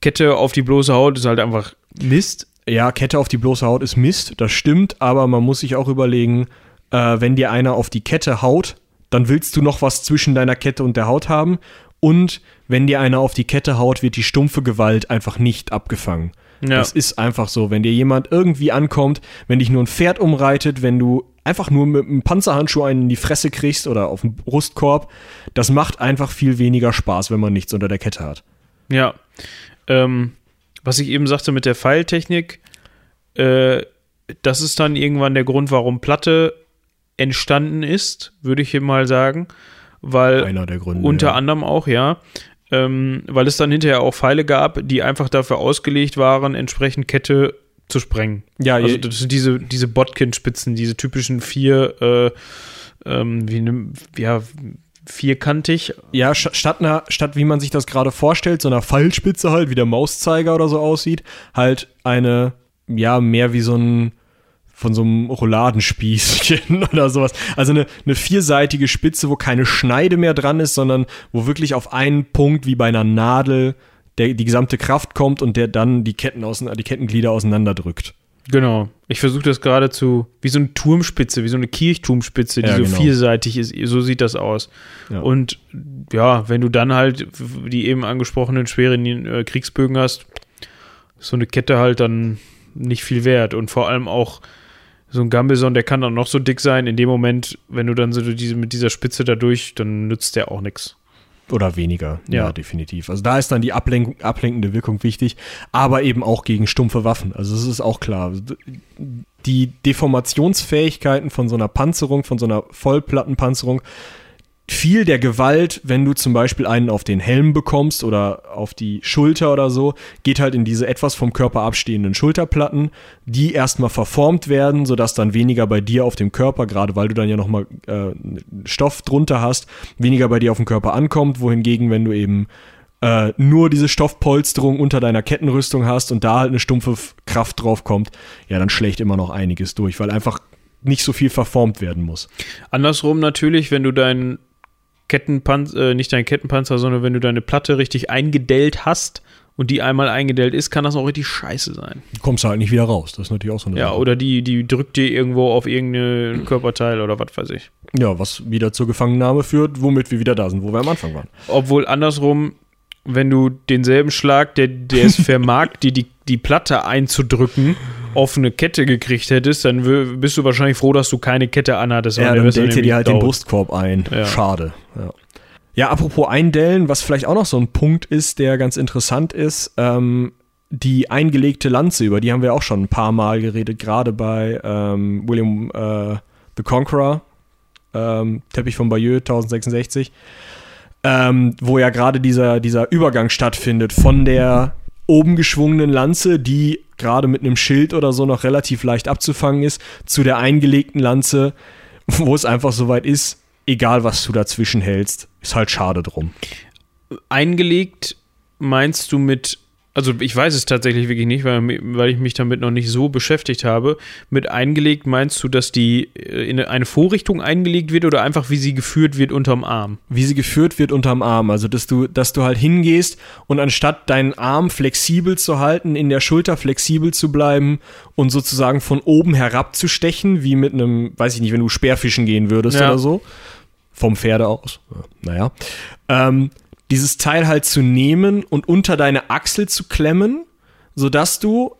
Kette auf die bloße Haut ist halt einfach Mist. Ja, Kette auf die bloße Haut ist Mist, das stimmt, aber man muss sich auch überlegen, äh, wenn dir einer auf die Kette haut, dann willst du noch was zwischen deiner Kette und der Haut haben und wenn dir einer auf die Kette haut, wird die stumpfe Gewalt einfach nicht abgefangen. Ja. Das ist einfach so. Wenn dir jemand irgendwie ankommt, wenn dich nur ein Pferd umreitet, wenn du einfach nur mit einem Panzerhandschuh einen in die Fresse kriegst oder auf den Brustkorb, das macht einfach viel weniger Spaß, wenn man nichts unter der Kette hat. Ja. Ähm, was ich eben sagte mit der Pfeiltechnik, äh, das ist dann irgendwann der Grund, warum Platte entstanden ist, würde ich hier mal sagen. Weil Einer der Gründe. unter ja. anderem auch, ja. Ähm, weil es dann hinterher auch Pfeile gab, die einfach dafür ausgelegt waren, entsprechend Kette zu sprengen. Ja, Also das sind diese, diese Botkin-Spitzen, diese typischen vier, äh, ähm, wie ne, ja, vierkantig. Ja, statt, einer, statt wie man sich das gerade vorstellt, so einer Pfeilspitze halt, wie der Mauszeiger oder so aussieht, halt eine, ja, mehr wie so ein, von so einem Rouladenspießchen oder sowas. Also eine, eine vierseitige Spitze, wo keine Schneide mehr dran ist, sondern wo wirklich auf einen Punkt wie bei einer Nadel der, die gesamte Kraft kommt und der dann die, Ketten ausein- die Kettenglieder auseinanderdrückt. Genau. Ich versuche das gerade zu, wie so eine Turmspitze, wie so eine Kirchturmspitze, die Ja, so genau. vierseitig ist. So sieht das aus. Ja. Und ja, wenn du dann halt die eben angesprochenen schweren äh, Kriegsbögen hast, ist so eine Kette halt dann nicht viel wert. Und vor allem auch so ein Gambeson, der kann dann noch so dick sein. In dem Moment, wenn du dann so diese, mit dieser Spitze da durch, dann nützt der auch nichts. Oder weniger, ja. Ja. definitiv. Also da ist dann die Ablenk ablenkende Wirkung wichtig, aber eben auch gegen stumpfe Waffen. Also es ist auch klar. Die Deformationsfähigkeiten von so einer Panzerung, von so einer Vollplattenpanzerung, viel der Gewalt, wenn du zum Beispiel einen auf den Helm bekommst oder auf die Schulter oder so, geht halt in diese etwas vom Körper abstehenden Schulterplatten, die erstmal verformt werden, sodass dann weniger bei dir auf dem Körper, gerade weil du dann ja nochmal äh, Stoff drunter hast, weniger bei dir auf dem Körper ankommt, wohingegen, wenn du eben äh, nur diese Stoffpolsterung unter deiner Kettenrüstung hast und da halt eine stumpfe Kraft drauf kommt, ja, dann schlägt immer noch einiges durch, weil einfach nicht so viel verformt werden muss. Andersrum natürlich, wenn du deinen Kettenpanzer, äh, nicht deinen Kettenpanzer, sondern wenn du deine Platte richtig eingedellt hast und die einmal eingedellt ist, kann das auch richtig scheiße sein. Du kommst halt nicht wieder raus. Das ist natürlich auch so eine Ja, Sache. oder die, die drückt dir irgendwo auf irgendein Körperteil oder was weiß ich. Ja, was wieder zur Gefangennahme führt, womit wir wieder da sind, wo wir am Anfang waren. Obwohl andersrum, wenn du denselben Schlag, der, der es vermag, dir die, die Platte einzudrücken, auf eine Kette gekriegt hättest, dann bist du wahrscheinlich froh, dass du keine Kette anhattest. Ja, dann dellt dir halt den. Brustkorb ein. Ja. Schade. Ja. ja, apropos Eindellen, was vielleicht auch noch so ein Punkt ist, der ganz interessant ist, ähm, die eingelegte Lanze, über die haben wir auch schon ein paar Mal geredet, gerade bei ähm, William äh, the Conqueror, ähm, Teppich von Bayeux 1066, ähm, wo ja gerade dieser, dieser Übergang stattfindet von der oben geschwungenen Lanze, die gerade mit einem Schild oder so noch relativ leicht abzufangen ist, zu der eingelegten Lanze, wo es einfach soweit ist, egal was du dazwischen hältst, ist halt schade drum. Eingelegt meinst du mit also ich weiß es tatsächlich wirklich nicht, weil, weil ich mich damit noch nicht so beschäftigt habe. Mit eingelegt meinst du, dass die äh, in eine Vorrichtung eingelegt wird oder einfach wie sie geführt wird unterm Arm? Wie sie geführt wird unterm Arm. Also dass du, dass du halt hingehst und anstatt deinen Arm flexibel zu halten, in der Schulter flexibel zu bleiben und sozusagen von oben herab zu stechen, wie mit einem, weiß ich nicht, wenn du Speerfischen gehen würdest ja. oder so. Vom Pferde aus. Naja. Ähm, dieses Teil halt zu nehmen und unter deine Achsel zu klemmen, sodass du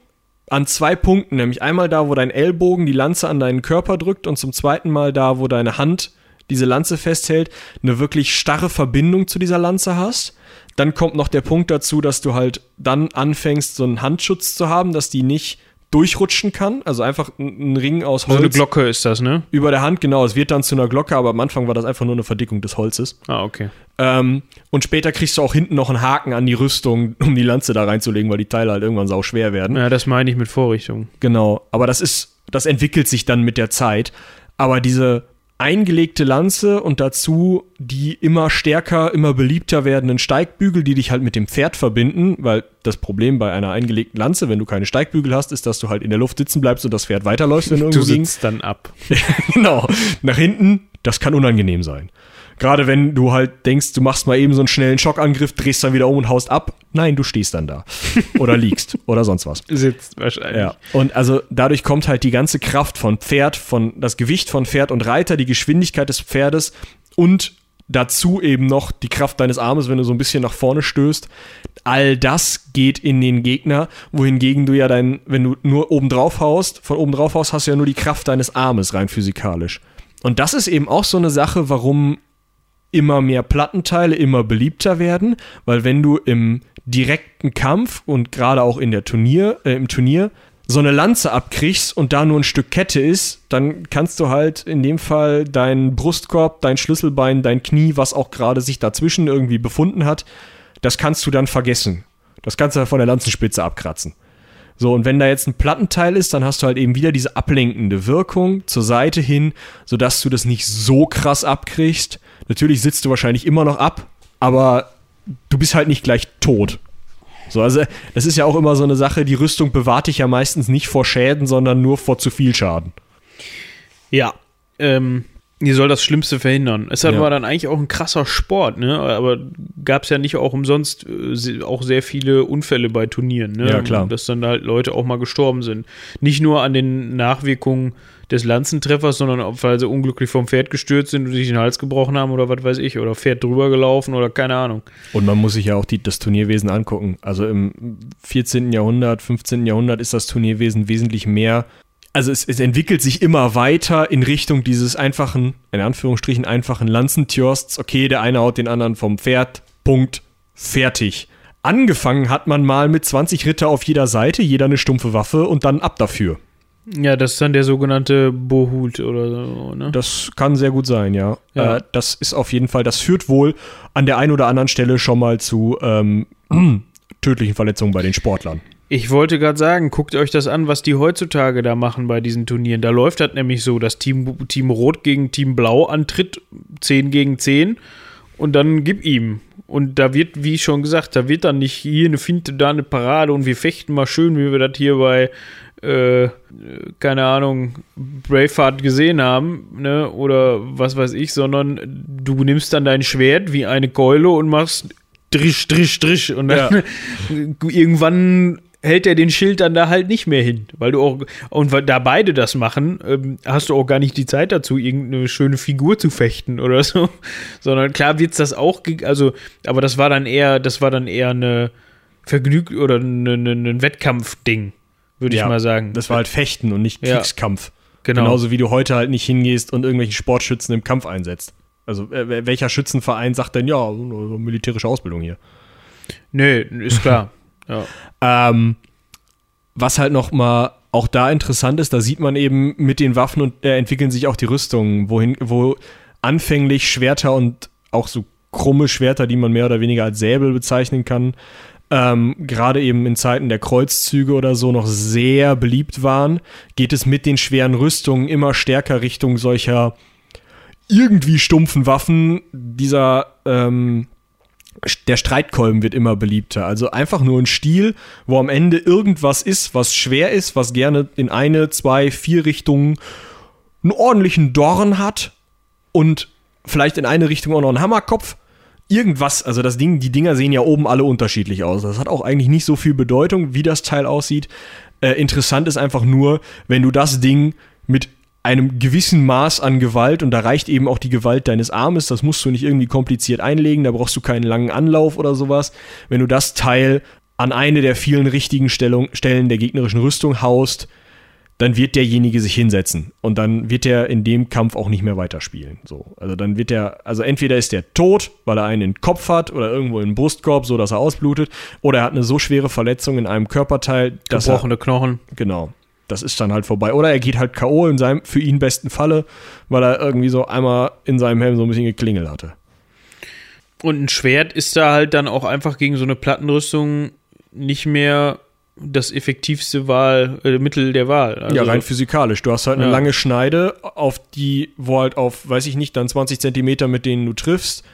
an zwei Punkten, nämlich einmal da, wo dein Ellbogen die Lanze an deinen Körper drückt und zum zweiten Mal da, wo deine Hand diese Lanze festhält, eine wirklich starre Verbindung zu dieser Lanze hast. Dann kommt noch der Punkt dazu, dass du halt dann anfängst, so einen Handschutz zu haben, dass die nicht durchrutschen kann. Also einfach ein, Ring aus Holz. So eine Glocke ist das, ne? Über der Hand, genau. Es wird dann zu einer Glocke, aber am Anfang war das einfach nur eine Verdickung des Holzes. Ah, okay. Ähm, und später kriegst du auch hinten noch einen Haken an die Rüstung, um die Lanze da reinzulegen, weil die Teile halt irgendwann sau schwer werden. Ja, das meine ich mit Vorrichtung. Genau. Aber das ist, das entwickelt sich dann mit der Zeit. Aber diese eingelegte Lanze und dazu die immer stärker, immer beliebter werdenden Steigbügel, die dich halt mit dem Pferd verbinden, weil das Problem bei einer eingelegten Lanze, wenn du keine Steigbügel hast, ist, dass du halt in der Luft sitzen bleibst und das Pferd weiterläuft, wenn du irgendwo Du sitzt dann ab. genau. Nach hinten, das kann unangenehm sein. Gerade wenn du halt denkst, du machst mal eben so einen schnellen Schockangriff, drehst dann wieder um und haust ab. Nein, du stehst dann da. Oder liegst. oder sonst was. Sitzt wahrscheinlich. Ja. Und also dadurch kommt halt die ganze Kraft von Pferd, von das Gewicht von Pferd und Reiter, die Geschwindigkeit des Pferdes und dazu eben noch die Kraft deines Armes, wenn du so ein bisschen nach vorne stößt. All das geht in den Gegner, wohingegen du ja dein, wenn du nur oben drauf haust, von oben drauf haust, hast du ja nur die Kraft deines Armes rein physikalisch. Und das ist eben auch so eine Sache, warum immer mehr Plattenteile immer beliebter werden, weil wenn du im direkten Kampf und gerade auch in der Turnier, äh, im Turnier so eine Lanze abkriegst und da nur ein Stück Kette ist, dann kannst du halt in dem Fall deinen Brustkorb, dein Schlüsselbein, dein Knie, was auch gerade sich dazwischen irgendwie befunden hat, das kannst du dann vergessen. Das kannst du von der Lanzenspitze abkratzen. So, und wenn da jetzt ein Plattenteil ist, dann hast du halt eben wieder diese ablenkende Wirkung zur Seite hin, sodass du das nicht so krass abkriegst. Natürlich sitzt du wahrscheinlich immer noch ab, aber du bist halt nicht gleich tot. So, also das ist ja auch immer so eine Sache, die Rüstung bewahrt dich ja meistens nicht vor Schäden, sondern nur vor zu viel Schaden. Ja, ähm, die soll das Schlimmste verhindern. Es ja. war dann eigentlich auch ein krasser Sport, ne? Aber gab es ja nicht auch umsonst äh, auch sehr viele Unfälle bei Turnieren, ne? Ja, klar. Dass dann halt Leute auch mal gestorben sind. Nicht nur an den Nachwirkungen des Lanzentreffers, sondern auch, weil sie unglücklich vom Pferd gestürzt sind und sich den Hals gebrochen haben oder was weiß ich, oder Pferd drüber gelaufen oder keine Ahnung. Und man muss sich ja auch die, das Turnierwesen angucken. Also im 14. Jahrhundert, 15. Jahrhundert ist das Turnierwesen wesentlich mehr also es, es, entwickelt sich immer weiter in Richtung dieses einfachen, in Anführungsstrichen einfachen Lanzentjorsts. Okay, der eine haut den anderen vom Pferd, Punkt, fertig. Angefangen hat man mal mit 20 Ritter auf jeder Seite, jeder eine stumpfe Waffe und dann ab dafür. Ja, das ist dann der sogenannte Bohut oder so, ne? Das kann sehr gut sein, ja. ja. Äh, das ist auf jeden Fall, das führt wohl an der einen oder anderen Stelle schon mal zu ähm, tödlichen Verletzungen bei den Sportlern. Ich wollte gerade sagen, guckt euch das an, was die heutzutage da machen bei diesen Turnieren. Da läuft das nämlich so, dass Team, Team Rot gegen Team Blau antritt, 10 gegen 10 und dann gib ihm. Und da wird, wie schon gesagt, da wird dann nicht hier eine Finte, da eine Parade und wir fechten mal schön, wie wir das hier bei, äh, keine Ahnung, Braveheart gesehen haben, ne, oder was weiß ich, sondern du nimmst dann dein Schwert wie eine Keule und machst Drisch, Drisch, Drisch und dann ja. irgendwann hält er den Schild dann da halt nicht mehr hin. Weil du auch, und weil da beide das machen, ähm, hast du auch gar nicht die Zeit dazu, irgendeine schöne Figur zu fechten oder so. Sondern klar wird's das auch, also, aber das war dann eher, das war dann eher eine Vergnüg- oder ein ne, ne, ne Wettkampfding, würde ja, ich mal sagen. Das war halt Fechten und nicht Kriegskampf. Ja, genau. Genauso wie du heute halt nicht hingehst und irgendwelche Sportschützen im Kampf einsetzt. Also welcher Schützenverein sagt denn, ja, militärische Ausbildung hier? Nee, ist klar. Ja. Ähm, was halt noch mal auch da interessant ist, da sieht man eben mit den Waffen und äh, entwickeln sich auch die Rüstungen, wohin, wo anfänglich Schwerter und auch so krumme Schwerter, die man mehr oder weniger als Säbel bezeichnen kann, ähm, gerade eben in Zeiten der Kreuzzüge oder so noch sehr beliebt waren, geht es mit den schweren Rüstungen immer stärker Richtung solcher irgendwie stumpfen Waffen, dieser ähm, der Streitkolben wird immer beliebter. Also einfach nur ein Stiel, wo am Ende irgendwas ist, was schwer ist, was gerne in eine, zwei, vier Richtungen einen ordentlichen Dorn hat und vielleicht in eine Richtung auch noch einen Hammerkopf. Irgendwas, also das Ding, die Dinger sehen ja oben alle unterschiedlich aus. Das hat auch eigentlich nicht so viel Bedeutung, wie das Teil aussieht. Äh, interessant ist einfach nur, wenn du das Ding mit einem gewissen Maß an Gewalt, und da reicht eben auch die Gewalt deines Armes, das musst du nicht irgendwie kompliziert einlegen, da brauchst du keinen langen Anlauf oder sowas. Wenn du das Teil an eine der vielen richtigen Stellung, Stellen der gegnerischen Rüstung haust, dann wird derjenige sich hinsetzen und dann wird er in dem Kampf auch nicht mehr weiterspielen. So, also dann wird er, also entweder ist er tot, weil er einen in den Kopf hat oder irgendwo in den Brustkorb, so dass er ausblutet, oder er hat eine so schwere Verletzung in einem Körperteil, dass Gebrochene Knochen. Genau. Das ist dann halt vorbei. Oder er geht halt K.O. in seinem für ihn besten Falle, weil er irgendwie so einmal in seinem Helm so ein bisschen geklingelt hatte. Und ein Schwert ist da halt dann auch einfach gegen so eine Plattenrüstung nicht mehr das effektivste Wahl, äh, Mittel der Wahl. Also, ja, rein physikalisch. Du hast halt eine Ja. lange Schneide, auf die, wo halt auf, weiß ich nicht, dann 20 Zentimeter, mit denen du triffst,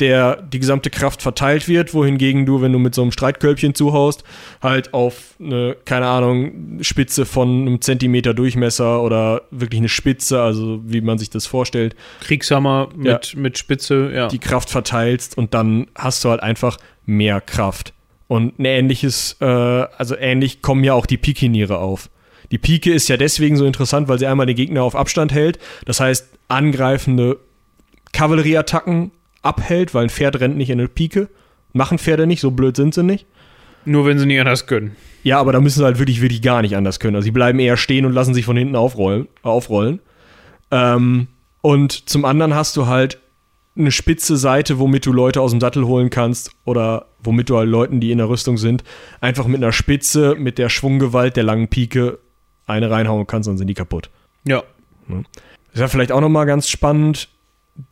der die gesamte Kraft verteilt wird, wohingegen du, wenn du mit so einem Streitkölbchen zuhaust, halt auf eine, keine Ahnung, Spitze von einem Zentimeter Durchmesser oder wirklich eine Spitze, also wie man sich das vorstellt, Kriegshammer mit, mit Spitze, ja. die Kraft verteilst und dann hast du halt einfach mehr Kraft. Und ein ähnliches, äh, also ähnlich kommen ja auch die Pikiniere auf. Die Pike ist ja deswegen so interessant, weil sie einmal den Gegner auf Abstand hält. Das heißt, angreifende Kavallerieattacken abhält, weil ein Pferd rennt nicht in eine Pike. Machen Pferde nicht, so blöd sind sie nicht. Nur wenn sie nicht anders können. Ja, aber da müssen sie halt wirklich, wirklich gar nicht anders können. Also sie bleiben eher stehen und lassen sich von hinten aufrollen, aufrollen. Ähm, und zum anderen hast du halt eine spitze Seite, womit du Leute aus dem Sattel holen kannst oder womit du halt Leuten, die in der Rüstung sind, einfach mit einer Spitze, mit der Schwunggewalt der langen Pike eine reinhauen kannst, dann sind die kaputt. Ja. Ist ja vielleicht auch nochmal ganz spannend,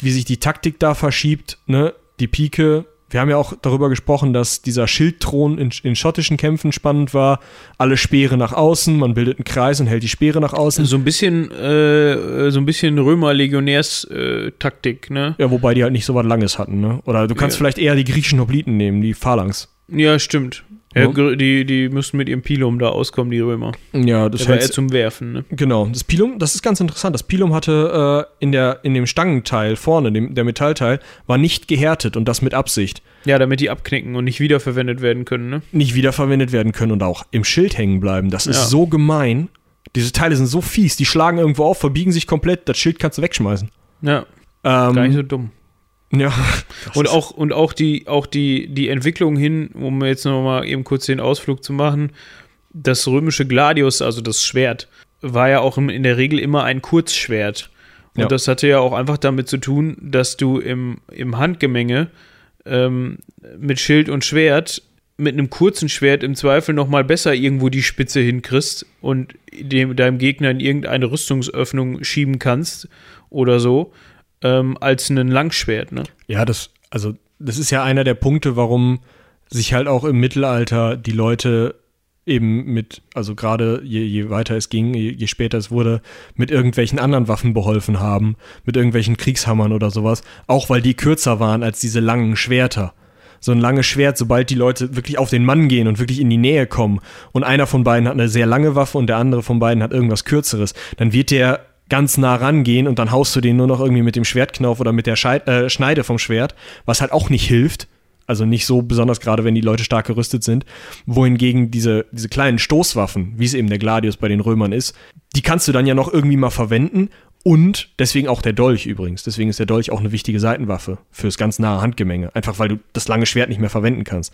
wie sich die Taktik da verschiebt, ne? Die Pike. Wir haben ja auch darüber gesprochen, dass dieser Schildthron in, in schottischen Kämpfen spannend war. Alle Speere nach außen, man bildet einen Kreis und hält die Speere nach außen. So ein bisschen, äh, so ein bisschen Römer-Legionärs-Taktik, ne? Ja, wobei die halt nicht so was Langes hatten, ne? Oder du kannst Ja. vielleicht eher die griechischen Hopliten nehmen, die Phalanx. Ja, stimmt. Ja, Ja. gr- die, die müssten mit ihrem Pilum da auskommen, die Römer. Ja, das Das war eher zum Werfen, ne? Genau, das Pilum, das ist ganz interessant. Das Pilum hatte äh, in, der, in dem Stangenteil vorne, dem, der Metallteil, war nicht gehärtet und das mit Absicht. Ja, damit die abknicken und nicht wiederverwendet werden können, ne? Nicht wiederverwendet werden können und auch im Schild hängen bleiben. Das ist Ja. so gemein. Diese Teile sind so fies, die schlagen irgendwo auf, verbiegen sich komplett, das Schild kannst du wegschmeißen. Ja, Ähm, gar nicht so dumm. Ja. Und auch, und auch die, auch die, die Entwicklung hin, um jetzt noch mal eben kurz den Ausflug zu machen, das römische Gladius, also das Schwert, war ja auch in der Regel immer ein Kurzschwert. Und Ja. das hatte ja auch einfach damit zu tun, dass du im, im Handgemenge ähm, mit Schild und Schwert mit einem kurzen Schwert im Zweifel noch mal besser irgendwo die Spitze hinkriegst und dem, deinem Gegner in irgendeine Rüstungsöffnung schieben kannst oder so, ähm, als ein Langschwert, ne? Ja, das, also, das ist ja einer der Punkte, warum sich halt auch im Mittelalter die Leute eben mit, also gerade je, je weiter es ging, je, je später es wurde, mit irgendwelchen anderen Waffen beholfen haben, mit irgendwelchen Kriegshammern oder sowas, auch weil die kürzer waren als diese langen Schwerter. So ein langes Schwert, sobald die Leute wirklich auf den Mann gehen und wirklich in die Nähe kommen und einer von beiden hat eine sehr lange Waffe und der andere von beiden hat irgendwas kürzeres, dann wird der ganz nah rangehen und dann haust du den nur noch irgendwie mit dem Schwertknauf oder mit der Scheid äh, Schneide vom Schwert, was halt auch nicht hilft. Also nicht so besonders gerade, wenn die Leute stark gerüstet sind. Wohingegen diese, diese kleinen Stoßwaffen, wie es eben der Gladius bei den Römern ist, die kannst du dann ja noch irgendwie mal verwenden. Und deswegen auch der Dolch übrigens. Deswegen ist der Dolch auch eine wichtige Seitenwaffe fürs ganz nahe Handgemenge. Einfach weil du das lange Schwert nicht mehr verwenden kannst.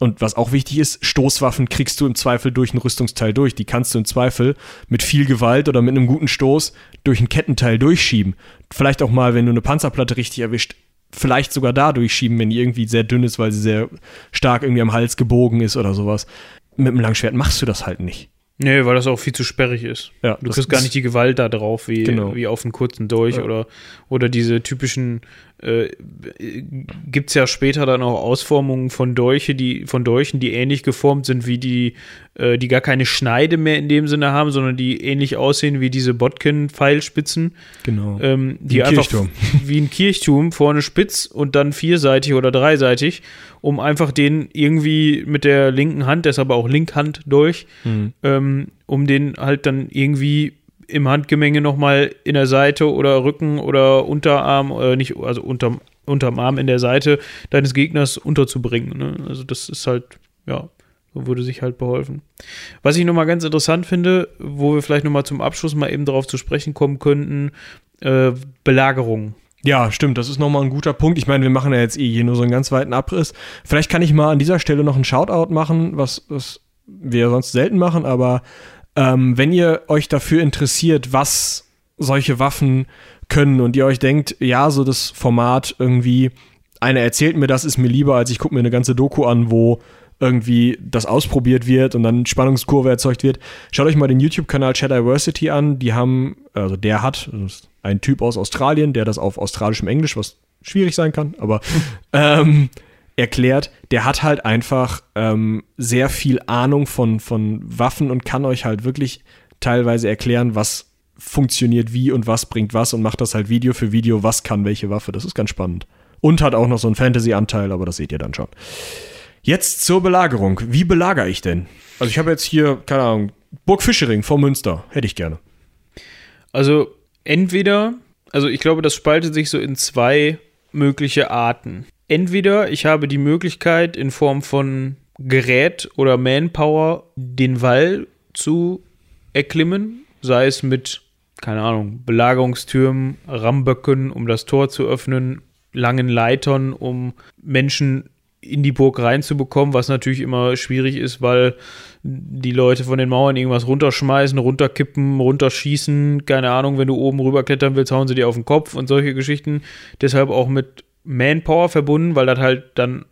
Und was auch wichtig ist, Stoßwaffen kriegst du im Zweifel durch ein Rüstungsteil durch. Die kannst du im Zweifel mit viel Gewalt oder mit einem guten Stoß durch ein Kettenteil durchschieben. Vielleicht auch mal, wenn du eine Panzerplatte richtig erwischt, vielleicht sogar da durchschieben, wenn die irgendwie sehr dünn ist, weil sie sehr stark irgendwie am Hals gebogen ist oder sowas. Mit einem Langschwert machst du das halt nicht. Nee, weil das auch viel zu sperrig ist. Ja, Du kriegst gar nicht die Gewalt da drauf, wie, Genau. wie auf einen kurzen Dolch Ja. oder, oder diese typischen äh, gibt es ja später dann auch Ausformungen von Dolche, die von Dolchen, die ähnlich geformt sind wie die, äh, die gar keine Schneide mehr in dem Sinne haben, sondern die ähnlich aussehen wie diese Botkin-Pfeilspitzen. Genau. Ähm, die Wie ein einfach Kirchturm. wie ein Kirchturm vorne spitz und dann vierseitig oder dreiseitig, um einfach den irgendwie mit der linken Hand, deshalb auch Linkhand durch, Mhm. ähm, um den halt dann irgendwie im Handgemenge nochmal in der Seite oder Rücken oder Unterarm, äh, nicht, also unterm, unterm Arm in der Seite deines Gegners unterzubringen. Ne? Also das ist halt, ja, so wurde sich halt beholfen. Was ich nochmal ganz interessant finde, wo wir vielleicht nochmal zum Abschluss mal eben darauf zu sprechen kommen könnten, äh, Belagerung. Ja, stimmt, das ist nochmal ein guter Punkt. Ich meine, wir machen ja jetzt eh hier nur so einen ganz weiten Abriss. Vielleicht kann ich mal an dieser Stelle noch einen Shoutout machen, was, was wir sonst selten machen, aber ähm, wenn ihr euch dafür interessiert, was solche Waffen können und ihr euch denkt, ja, so das Format irgendwie, einer erzählt mir das, ist mir lieber, als ich gucke mir eine ganze Doku an, wo irgendwie das ausprobiert wird und dann Spannungskurve erzeugt wird. Schaut euch mal den YouTube-Kanal Shadiversity an. Die haben, also der hat, ein Typ aus Australien, der das auf australischem Englisch, was schwierig sein kann, aber ähm, erklärt, der hat halt einfach ähm, sehr viel Ahnung von, von Waffen und kann euch halt wirklich teilweise erklären, was funktioniert wie und was bringt was und macht das halt Video für Video, was kann welche Waffe. Das ist ganz spannend. Und hat auch noch so einen Fantasy-Anteil, aber das seht ihr dann schon. Jetzt zur Belagerung. Wie belagere ich denn? Also ich habe jetzt hier, keine Ahnung, Burg Fischering vor Münster. Hätte ich gerne. Also entweder, also ich glaube, das spaltet sich so in zwei mögliche Arten. Entweder ich habe die Möglichkeit in Form von Gerät oder Manpower den Wall zu erklimmen, sei es mit, keine Ahnung, Belagerungstürmen, Ramböcken, um das Tor zu öffnen, langen Leitern, um Menschen in die Burg reinzubekommen, was natürlich immer schwierig ist, weil die Leute von den Mauern irgendwas runterschmeißen, runterkippen, runterschießen, keine Ahnung, wenn du oben rüberklettern willst, hauen sie dir auf den Kopf und solche Geschichten. Deshalb auch mit Manpower verbunden, weil das halt dann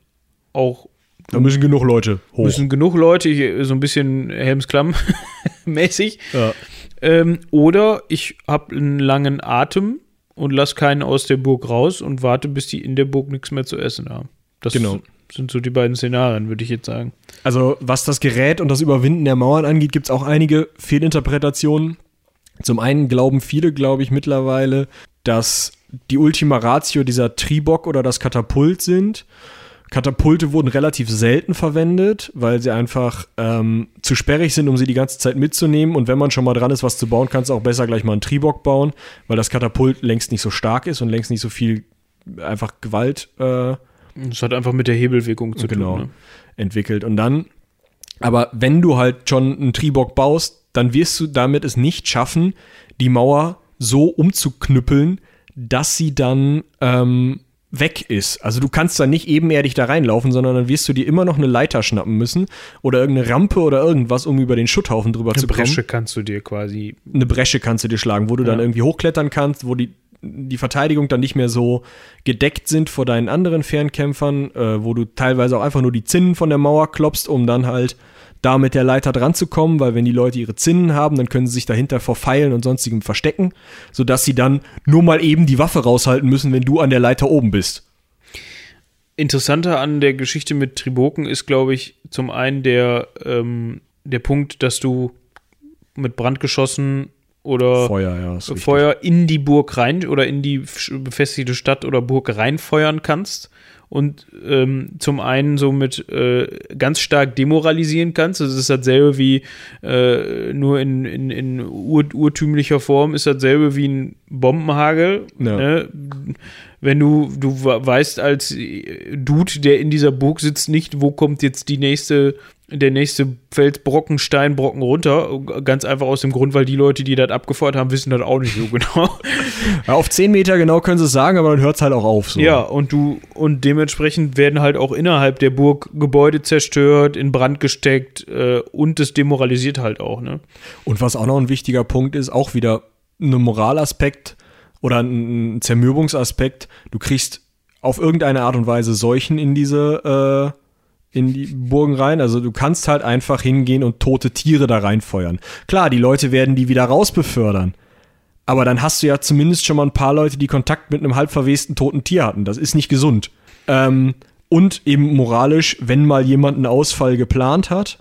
auch Da müssen genug Leute hoch. müssen genug Leute, ich, so ein bisschen Helmsklamm mäßig. ja. Ähm, oder ich habe einen langen Atem und lass keinen aus der Burg raus und warte, bis die in der Burg nichts mehr zu essen haben. Das Genau. sind so die beiden Szenarien, würde ich jetzt sagen. Also, was das Gerät und das Überwinden der Mauern angeht, gibt es auch einige Fehlinterpretationen. Zum einen glauben viele, glaube ich, mittlerweile, dass die Ultima Ratio dieser Tribok oder das Katapult sind. Katapulte wurden relativ selten verwendet, weil sie einfach ähm, zu sperrig sind, um sie die ganze Zeit mitzunehmen. Und wenn man schon mal dran ist, was zu bauen, kannst du auch besser gleich mal einen Tribok bauen, weil das Katapult längst nicht so stark ist und längst nicht so viel einfach Gewalt äh, Das hat einfach mit der Hebelwirkung zu Genau. tun. Ne? entwickelt. Und dann, aber wenn du halt schon einen Tribok baust, dann wirst du damit es nicht schaffen, die Mauer so umzuknüppeln, dass sie dann ähm, weg ist. Also du kannst dann nicht ebenerdig da reinlaufen, sondern dann wirst du dir immer noch eine Leiter schnappen müssen oder irgendeine Rampe oder irgendwas, um über den Schutthaufen drüber Eine zu kommen Bresche kannst du dir quasi. eine Bresche kannst du dir schlagen, wo du dann Ja. irgendwie hochklettern kannst, wo die, die Verteidigung dann nicht mehr so gedeckt sind vor deinen anderen Fernkämpfern, äh, wo du teilweise auch einfach nur die Zinnen von der Mauer klopfst, um dann halt da mit der Leiter dran zu kommen, weil wenn die Leute ihre Zinnen haben, dann können sie sich dahinter vor Pfeilen und sonstigem verstecken, sodass sie dann nur mal eben die Waffe raushalten müssen, wenn du an der Leiter oben bist. Interessanter an der Geschichte mit Triboken ist, glaube ich, zum einen der, ähm, der Punkt, dass du mit Brandgeschossen oder Feuer, ja. Richtig. Feuer in die Burg rein oder in die befestigte Stadt oder Burg reinfeuern kannst und ähm, zum einen somit äh, ganz stark demoralisieren kannst. Das ist dasselbe wie äh, nur in, in, in ur, urtümlicher Form ist dasselbe wie ein Bombenhagel. Ja. Ne? Wenn du, du we- weißt als Dude, der in dieser Burg sitzt, nicht, wo kommt jetzt die nächste, der nächste Felsbrocken, Steinbrocken runter. Ganz einfach aus dem Grund, weil die Leute, die das abgefeuert haben, wissen das auch nicht so genau. Ja, auf 10 Meter genau können sie es sagen, aber dann hört es halt auch auf. So. Ja, und du, und dementsprechend werden halt auch innerhalb der Burg Gebäude zerstört, in Brand gesteckt äh, und das demoralisiert halt auch, ne? Und was auch noch ein wichtiger Punkt ist, auch wieder ein Moralaspekt oder ein ein Zermürbungsaspekt. Du kriegst auf irgendeine Art und Weise Seuchen in diese, äh, in die Burgen rein. Also du kannst halt einfach hingehen und tote Tiere da reinfeuern. Klar, die Leute werden die wieder rausbefördern. Aber dann hast du ja zumindest schon mal ein paar Leute, die Kontakt mit einem halb verwesten toten Tier hatten. Das ist nicht gesund. Ähm, und eben moralisch, wenn mal jemand einen Ausfall geplant hat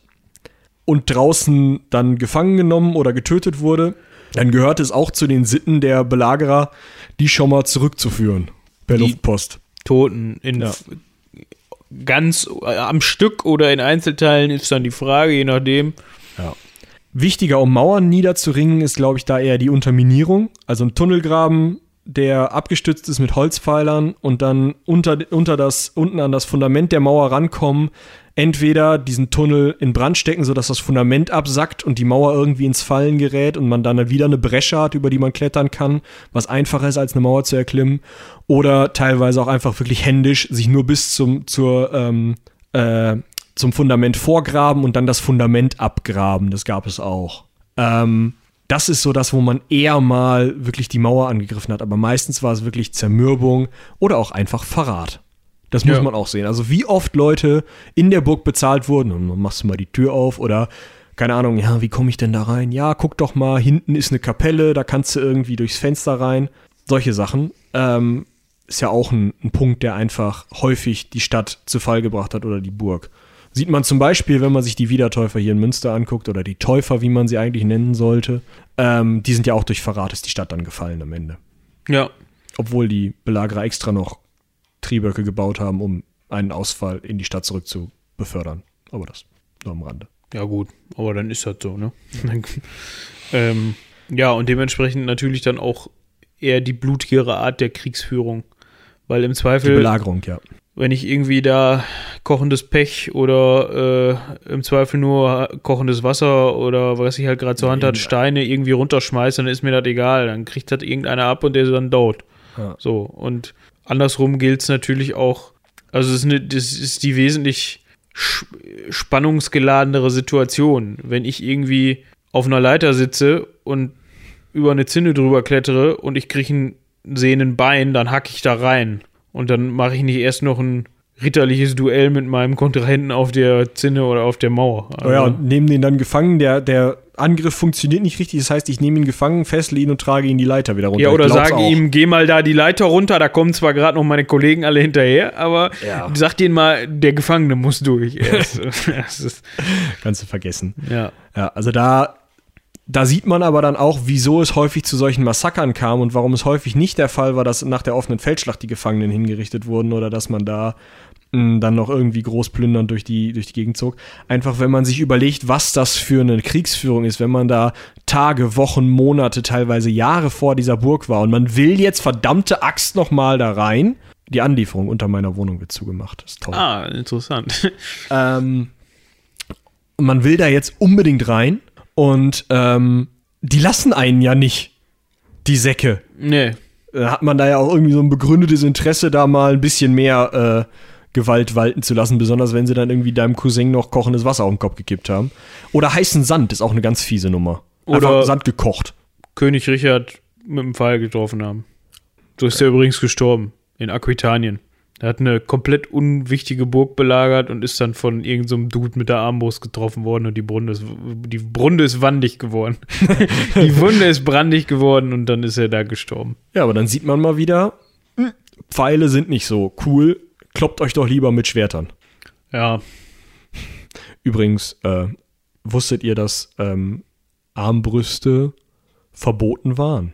und draußen dann gefangen genommen oder getötet wurde, dann gehört es auch zu den Sitten der Belagerer, die schon mal zurückzuführen per Die- Luftpost. Toten in Ja. Ganz äh, am Stück oder in Einzelteilen ist dann die Frage, je nachdem. Wichtiger, um Mauern niederzuringen, ist, glaube ich, da eher die Unterminierung. Also ein Tunnelgraben, der abgestützt ist mit Holzpfeilern und dann unter, unter das, unten an das Fundament der Mauer rankommen. Entweder diesen Tunnel in Brand stecken, sodass das Fundament absackt und die Mauer irgendwie ins Fallen gerät und man dann wieder eine Bresche hat, über die man klettern kann, was einfacher ist, als eine Mauer zu erklimmen. Oder teilweise auch einfach wirklich händisch sich nur bis zum, zur, ähm, äh, zum Fundament vorgraben und dann das Fundament abgraben. Das gab es auch. Ähm, das ist so das, wo man eher mal wirklich die Mauer angegriffen hat. Aber meistens war es wirklich Zermürbung oder auch einfach Verrat. Das muss Ja. man auch sehen. Also wie oft Leute in der Burg bezahlt wurden und dann machst du mal die Tür auf oder keine Ahnung, ja, wie komme ich denn da rein? Ja, guck doch mal, hinten ist eine Kapelle, da kannst du irgendwie durchs Fenster rein. Solche Sachen. Ähm, ist ja auch ein, ein Punkt, der einfach häufig die Stadt zu Fall gebracht hat oder die Burg. Sieht man zum Beispiel, wenn man sich die Wiedertäufer hier in Münster anguckt oder die Täufer, wie man sie eigentlich nennen sollte. Ähm, die sind ja auch durch Verrat ist die Stadt dann gefallen am Ende. Ja. Obwohl die Belagerer extra noch Trieböcke gebaut haben, um einen Ausfall in die Stadt zurück zu befördern. Aber das nur am Rande. Ja, gut, aber dann ist das so, ne? ähm, ja, und dementsprechend natürlich dann auch eher die blutigere Art der Kriegsführung. Weil im Die Zweifel, Belagerung, ja. wenn ich irgendwie da kochendes Pech oder äh, im Zweifel nur kochendes Wasser oder was ich halt gerade zur Hand hat, Steine irgendwie runterschmeiße, dann ist mir das egal. Dann kriegt das irgendeiner ab und der ist dann tot. Ja. So, und andersrum gilt es natürlich auch, also es ist, eine, das ist die wesentlich spannungsgeladenere Situation. Wenn ich irgendwie auf einer Leiter sitze und über eine Zinne drüber klettere und ich kriege ein sehenden Bein, dann hacke ich da rein. Und dann mache ich nicht erst noch ein ritterliches Duell mit meinem Kontrahenten auf der Zinne oder auf der Mauer. Oh ja, und nehmen den dann gefangen. Der, der Angriff funktioniert nicht richtig. Das heißt, ich nehme ihn gefangen, fessle ihn und trage ihn die Leiter wieder runter. Ja, oder sage auch. ihm, geh mal da die Leiter runter, da kommen zwar gerade noch meine Kollegen alle hinterher, aber Ja. sag denen mal, der Gefangene muss durch. erst. das ist, Kannst du vergessen. ja. Ja, also da, da sieht man aber dann auch, wieso es häufig zu solchen Massakern kam und warum es häufig nicht der Fall war, dass nach der offenen Feldschlacht die Gefangenen hingerichtet wurden oder dass man da mh, dann noch irgendwie groß plündernd durch die, durch die Gegend zog. Einfach, wenn man sich überlegt, was das für eine Kriegsführung ist, wenn man da Tage, Wochen, Monate, teilweise Jahre vor dieser Burg war und man will jetzt verdammte Axt noch mal da rein. Die Anlieferung unter meiner Wohnung wird zugemacht. Das ist toll. Ah, interessant. Ähm, man will da jetzt unbedingt rein und ähm, die lassen einen ja nicht, die Säcke. nee. Da hat man da ja auch irgendwie so ein begründetes Interesse, da mal ein bisschen mehr äh, Gewalt walten zu lassen, besonders wenn sie dann irgendwie deinem Cousin noch kochendes Wasser auf den Kopf gekippt haben. Oder heißen Sand ist auch eine ganz fiese Nummer. Einfach Oder- Sand gekocht. König Richard mit dem Pfeil getroffen haben. So ist er übrigens gestorben. In Aquitanien. Er hat eine komplett unwichtige Burg belagert und ist dann von irgendeinem so Dude mit der Armbrust getroffen worden und die Brunde ist, die Brunde ist wandig geworden. die Wunde ist brandig geworden und dann ist er da gestorben. Ja, aber dann sieht man mal wieder, hm, Pfeile sind nicht so cool. Kloppt euch doch lieber mit Schwertern. Ja, Übrigens, äh, wusstet ihr, dass ähm, Armbrüste verboten waren?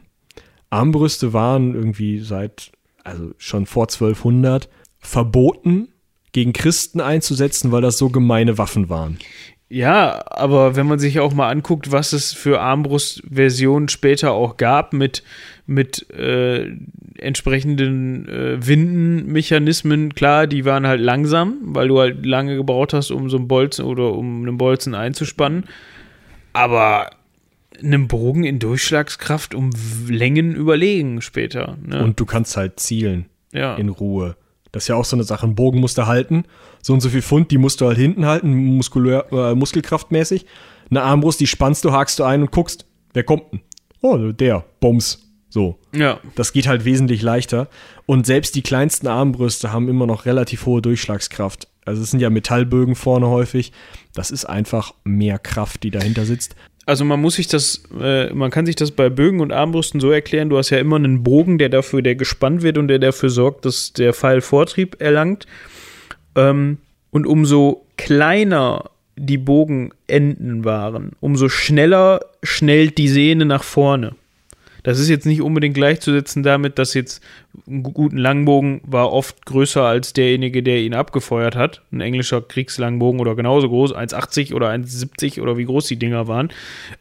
Armbrüste waren irgendwie seit, also schon vor 1200, verboten, gegen Christen einzusetzen, weil das so gemeine Waffen waren. Ja, aber wenn man sich auch mal anguckt, was es für Armbrustversionen später auch gab mit, mit äh, entsprechenden äh, Windenmechanismen, klar, die waren halt langsam, weil du halt lange gebraucht hast, um so einen Bolzen oder um einen Bolzen einzuspannen. Aber einem Bogen in Durchschlagskraft um Längen überlegen später. Ne? Und du kannst halt zielen ja. in Ruhe. Das ist ja auch so eine Sache. Ein Bogen musst du halten. So und so viel Pfund, die musst du halt hinten halten, muskulär, äh, muskelkraftmäßig. Eine Armbrust, die spannst du, hakst du ein und guckst, wer kommt denn? Oh, der, Bums. So. ja. Das geht halt wesentlich leichter. Und selbst die kleinsten Armbrüste haben immer noch relativ hohe Durchschlagskraft. Also es sind ja Metallbögen vorne häufig. Das ist einfach mehr Kraft, die dahinter sitzt. Also man muss sich das, äh, man kann sich das bei Bögen und Armbrüsten so erklären, du hast ja immer einen Bogen, der dafür, der gespannt wird und der dafür sorgt, dass der Pfeil Vortrieb erlangt. Ähm, und umso kleiner die Bogenenden waren, umso schneller schnellt die Sehne nach vorne. Das ist jetzt nicht unbedingt gleichzusetzen damit, dass jetzt ein guten Langbogen war oft größer als derjenige, der ihn abgefeuert hat. Ein englischer Kriegslangbogen oder genauso groß, 1,80 oder 1,70 oder wie groß die Dinger waren.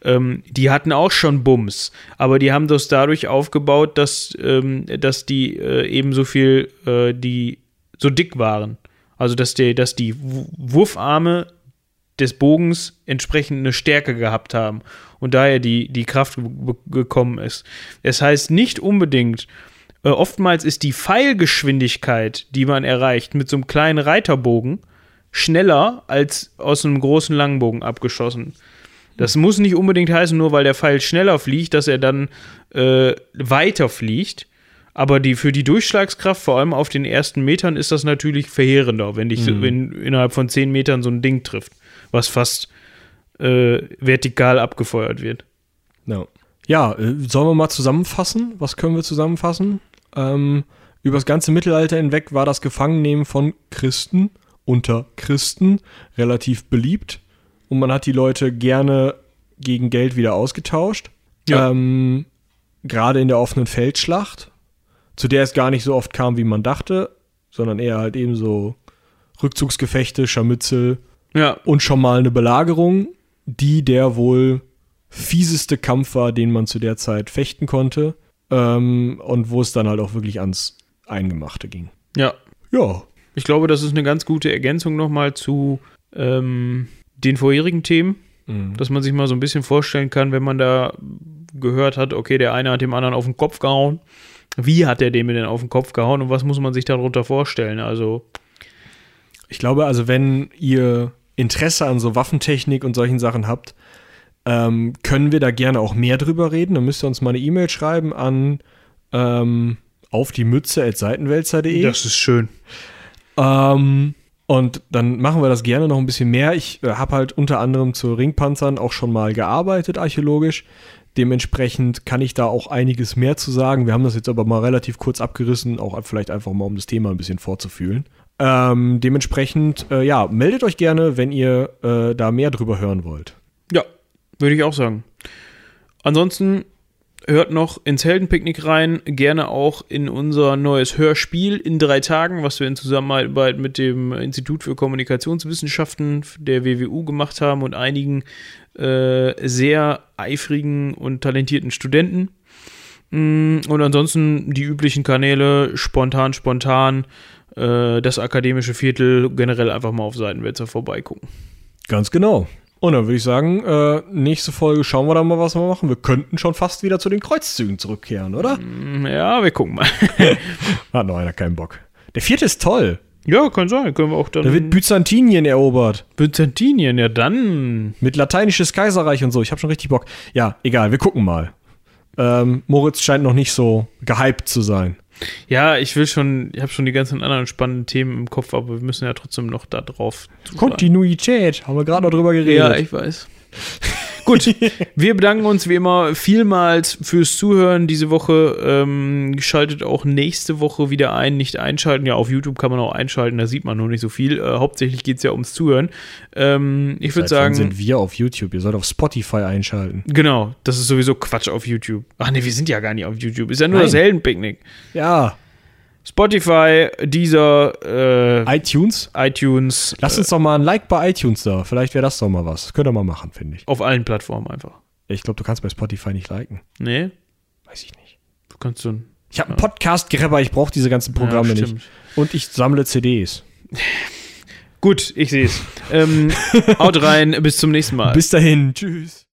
Ähm, die hatten auch schon Bums, aber die haben das dadurch aufgebaut, dass, ähm, dass die äh, eben so viel, äh, die so dick waren. Also dass, der, dass die Wurfarme des Bogens entsprechend eine Stärke gehabt haben und daher die, die Kraft gekommen ist. Es heißt nicht unbedingt, äh, oftmals ist die Pfeilgeschwindigkeit, die man erreicht mit so einem kleinen Reiterbogen, schneller als aus einem großen Langbogen abgeschossen. Das muss nicht unbedingt heißen, nur weil der Pfeil schneller fliegt, dass er dann äh, weiter fliegt. Aber die, für die Durchschlagskraft, vor allem auf den ersten Metern, ist das natürlich verheerender, wenn dich mhm. wenn innerhalb von zehn Metern so ein Ding trifft, was fast äh, vertikal abgefeuert wird. No. Ja, äh, sollen wir mal zusammenfassen? Was können wir zusammenfassen? Ähm, über das ganze Mittelalter hinweg war das Gefangennehmen von Christen unter Christen relativ beliebt und man hat die Leute gerne gegen Geld wieder ausgetauscht. Ja. Ähm, Gerade in der offenen Feldschlacht, zu der es gar nicht so oft kam, wie man dachte, sondern eher halt eben so Rückzugsgefechte, Scharmützel ja. und schon mal eine Belagerung, die der wohl fieseste Kampf war, den man zu der Zeit fechten konnte. Ähm, und wo es dann halt auch wirklich ans Eingemachte ging. Ja. Ja. Ich glaube, das ist eine ganz gute Ergänzung nochmal zu ähm, den vorherigen Themen, mhm. dass man sich mal so ein bisschen vorstellen kann, wenn man da gehört hat, okay, der eine hat dem anderen auf den Kopf gehauen. Wie hat der dem denn auf den Kopf gehauen und was muss man sich darunter vorstellen? Also. Ich glaube, also, wenn ihr Interesse an so Waffentechnik und solchen Sachen habt, ähm, können wir da gerne auch mehr drüber reden. Dann müsst ihr uns mal eine E-Mail schreiben an ähm, auf die Mütze at seitenwälzer.de. Das ist schön. Ähm, und dann machen wir das gerne noch ein bisschen mehr. Ich äh, habe halt unter anderem zu Ringpanzern auch schon mal gearbeitet, archäologisch. Dementsprechend kann ich da auch einiges mehr zu sagen. Wir haben das jetzt aber mal relativ kurz abgerissen, auch vielleicht einfach mal, um das Thema ein bisschen vorzufühlen. Ähm, dementsprechend, äh, ja, meldet euch gerne, wenn ihr äh, da mehr drüber hören wollt. Ja, würde ich auch sagen. Ansonsten hört noch ins Heldenpicknick rein, gerne auch in unser neues Hörspiel in drei Tagen, was wir in Zusammenarbeit mit dem Institut für Kommunikationswissenschaften der WWU gemacht haben und einigen äh, sehr eifrigen und talentierten Studenten. Mm, und ansonsten die üblichen Kanäle, spontan, spontan, äh, das akademische Viertel, generell einfach mal auf Seitenwälzer vorbeigucken. Ganz genau. Und dann würde ich sagen, äh, nächste Folge schauen wir dann mal, was wir machen. Wir könnten schon fast wieder zu den Kreuzzügen zurückkehren, oder? Mm, ja, wir gucken mal. Hat noch einer keinen Bock. Der vierte ist toll. Ja, kann sein. Können wir auch dann. Da wird Byzantinien erobert. Byzantinien, ja dann. Mit lateinisches Kaiserreich und so. Ich habe schon richtig Bock. Ja, egal, wir gucken mal. Ähm, Moritz scheint noch nicht so gehypt zu sein. Ja, ich will schon, ich habe schon die ganzen anderen spannenden Themen im Kopf, aber wir müssen ja trotzdem noch da drauf. Kontinuität, haben wir gerade noch drüber geredet. Ja, ich weiß. Gut, wir bedanken uns wie immer vielmals fürs Zuhören diese Woche. Ähm, schaltet auch nächste Woche wieder ein. Nicht einschalten. Ja, auf YouTube kann man auch einschalten, da sieht man noch nicht so viel. Äh, hauptsächlich geht es ja ums Zuhören. Ähm, ich würde sagen. sind wir auf YouTube? Ihr sollt auf Spotify einschalten. Genau, das ist sowieso Quatsch auf YouTube. Ach nee, wir sind ja gar nicht auf YouTube. Ist ja nur Nein. das Heldenpicknick. Ja. Spotify, dieser äh, iTunes. iTunes. Lass uns doch mal ein Like bei iTunes da. Vielleicht wäre das doch mal was. Könnt ihr mal machen, finde ich. Auf allen Plattformen einfach. Ich glaube, du kannst bei Spotify nicht liken. Nee. Weiß ich nicht. Du kannst so Ich habe einen Podcast-Grabber, ich brauche diese ganzen Programme ja, nicht. Und ich sammle CDs. Gut, ich sehe es. ähm, haut rein, bis zum nächsten Mal. Bis dahin. Tschüss.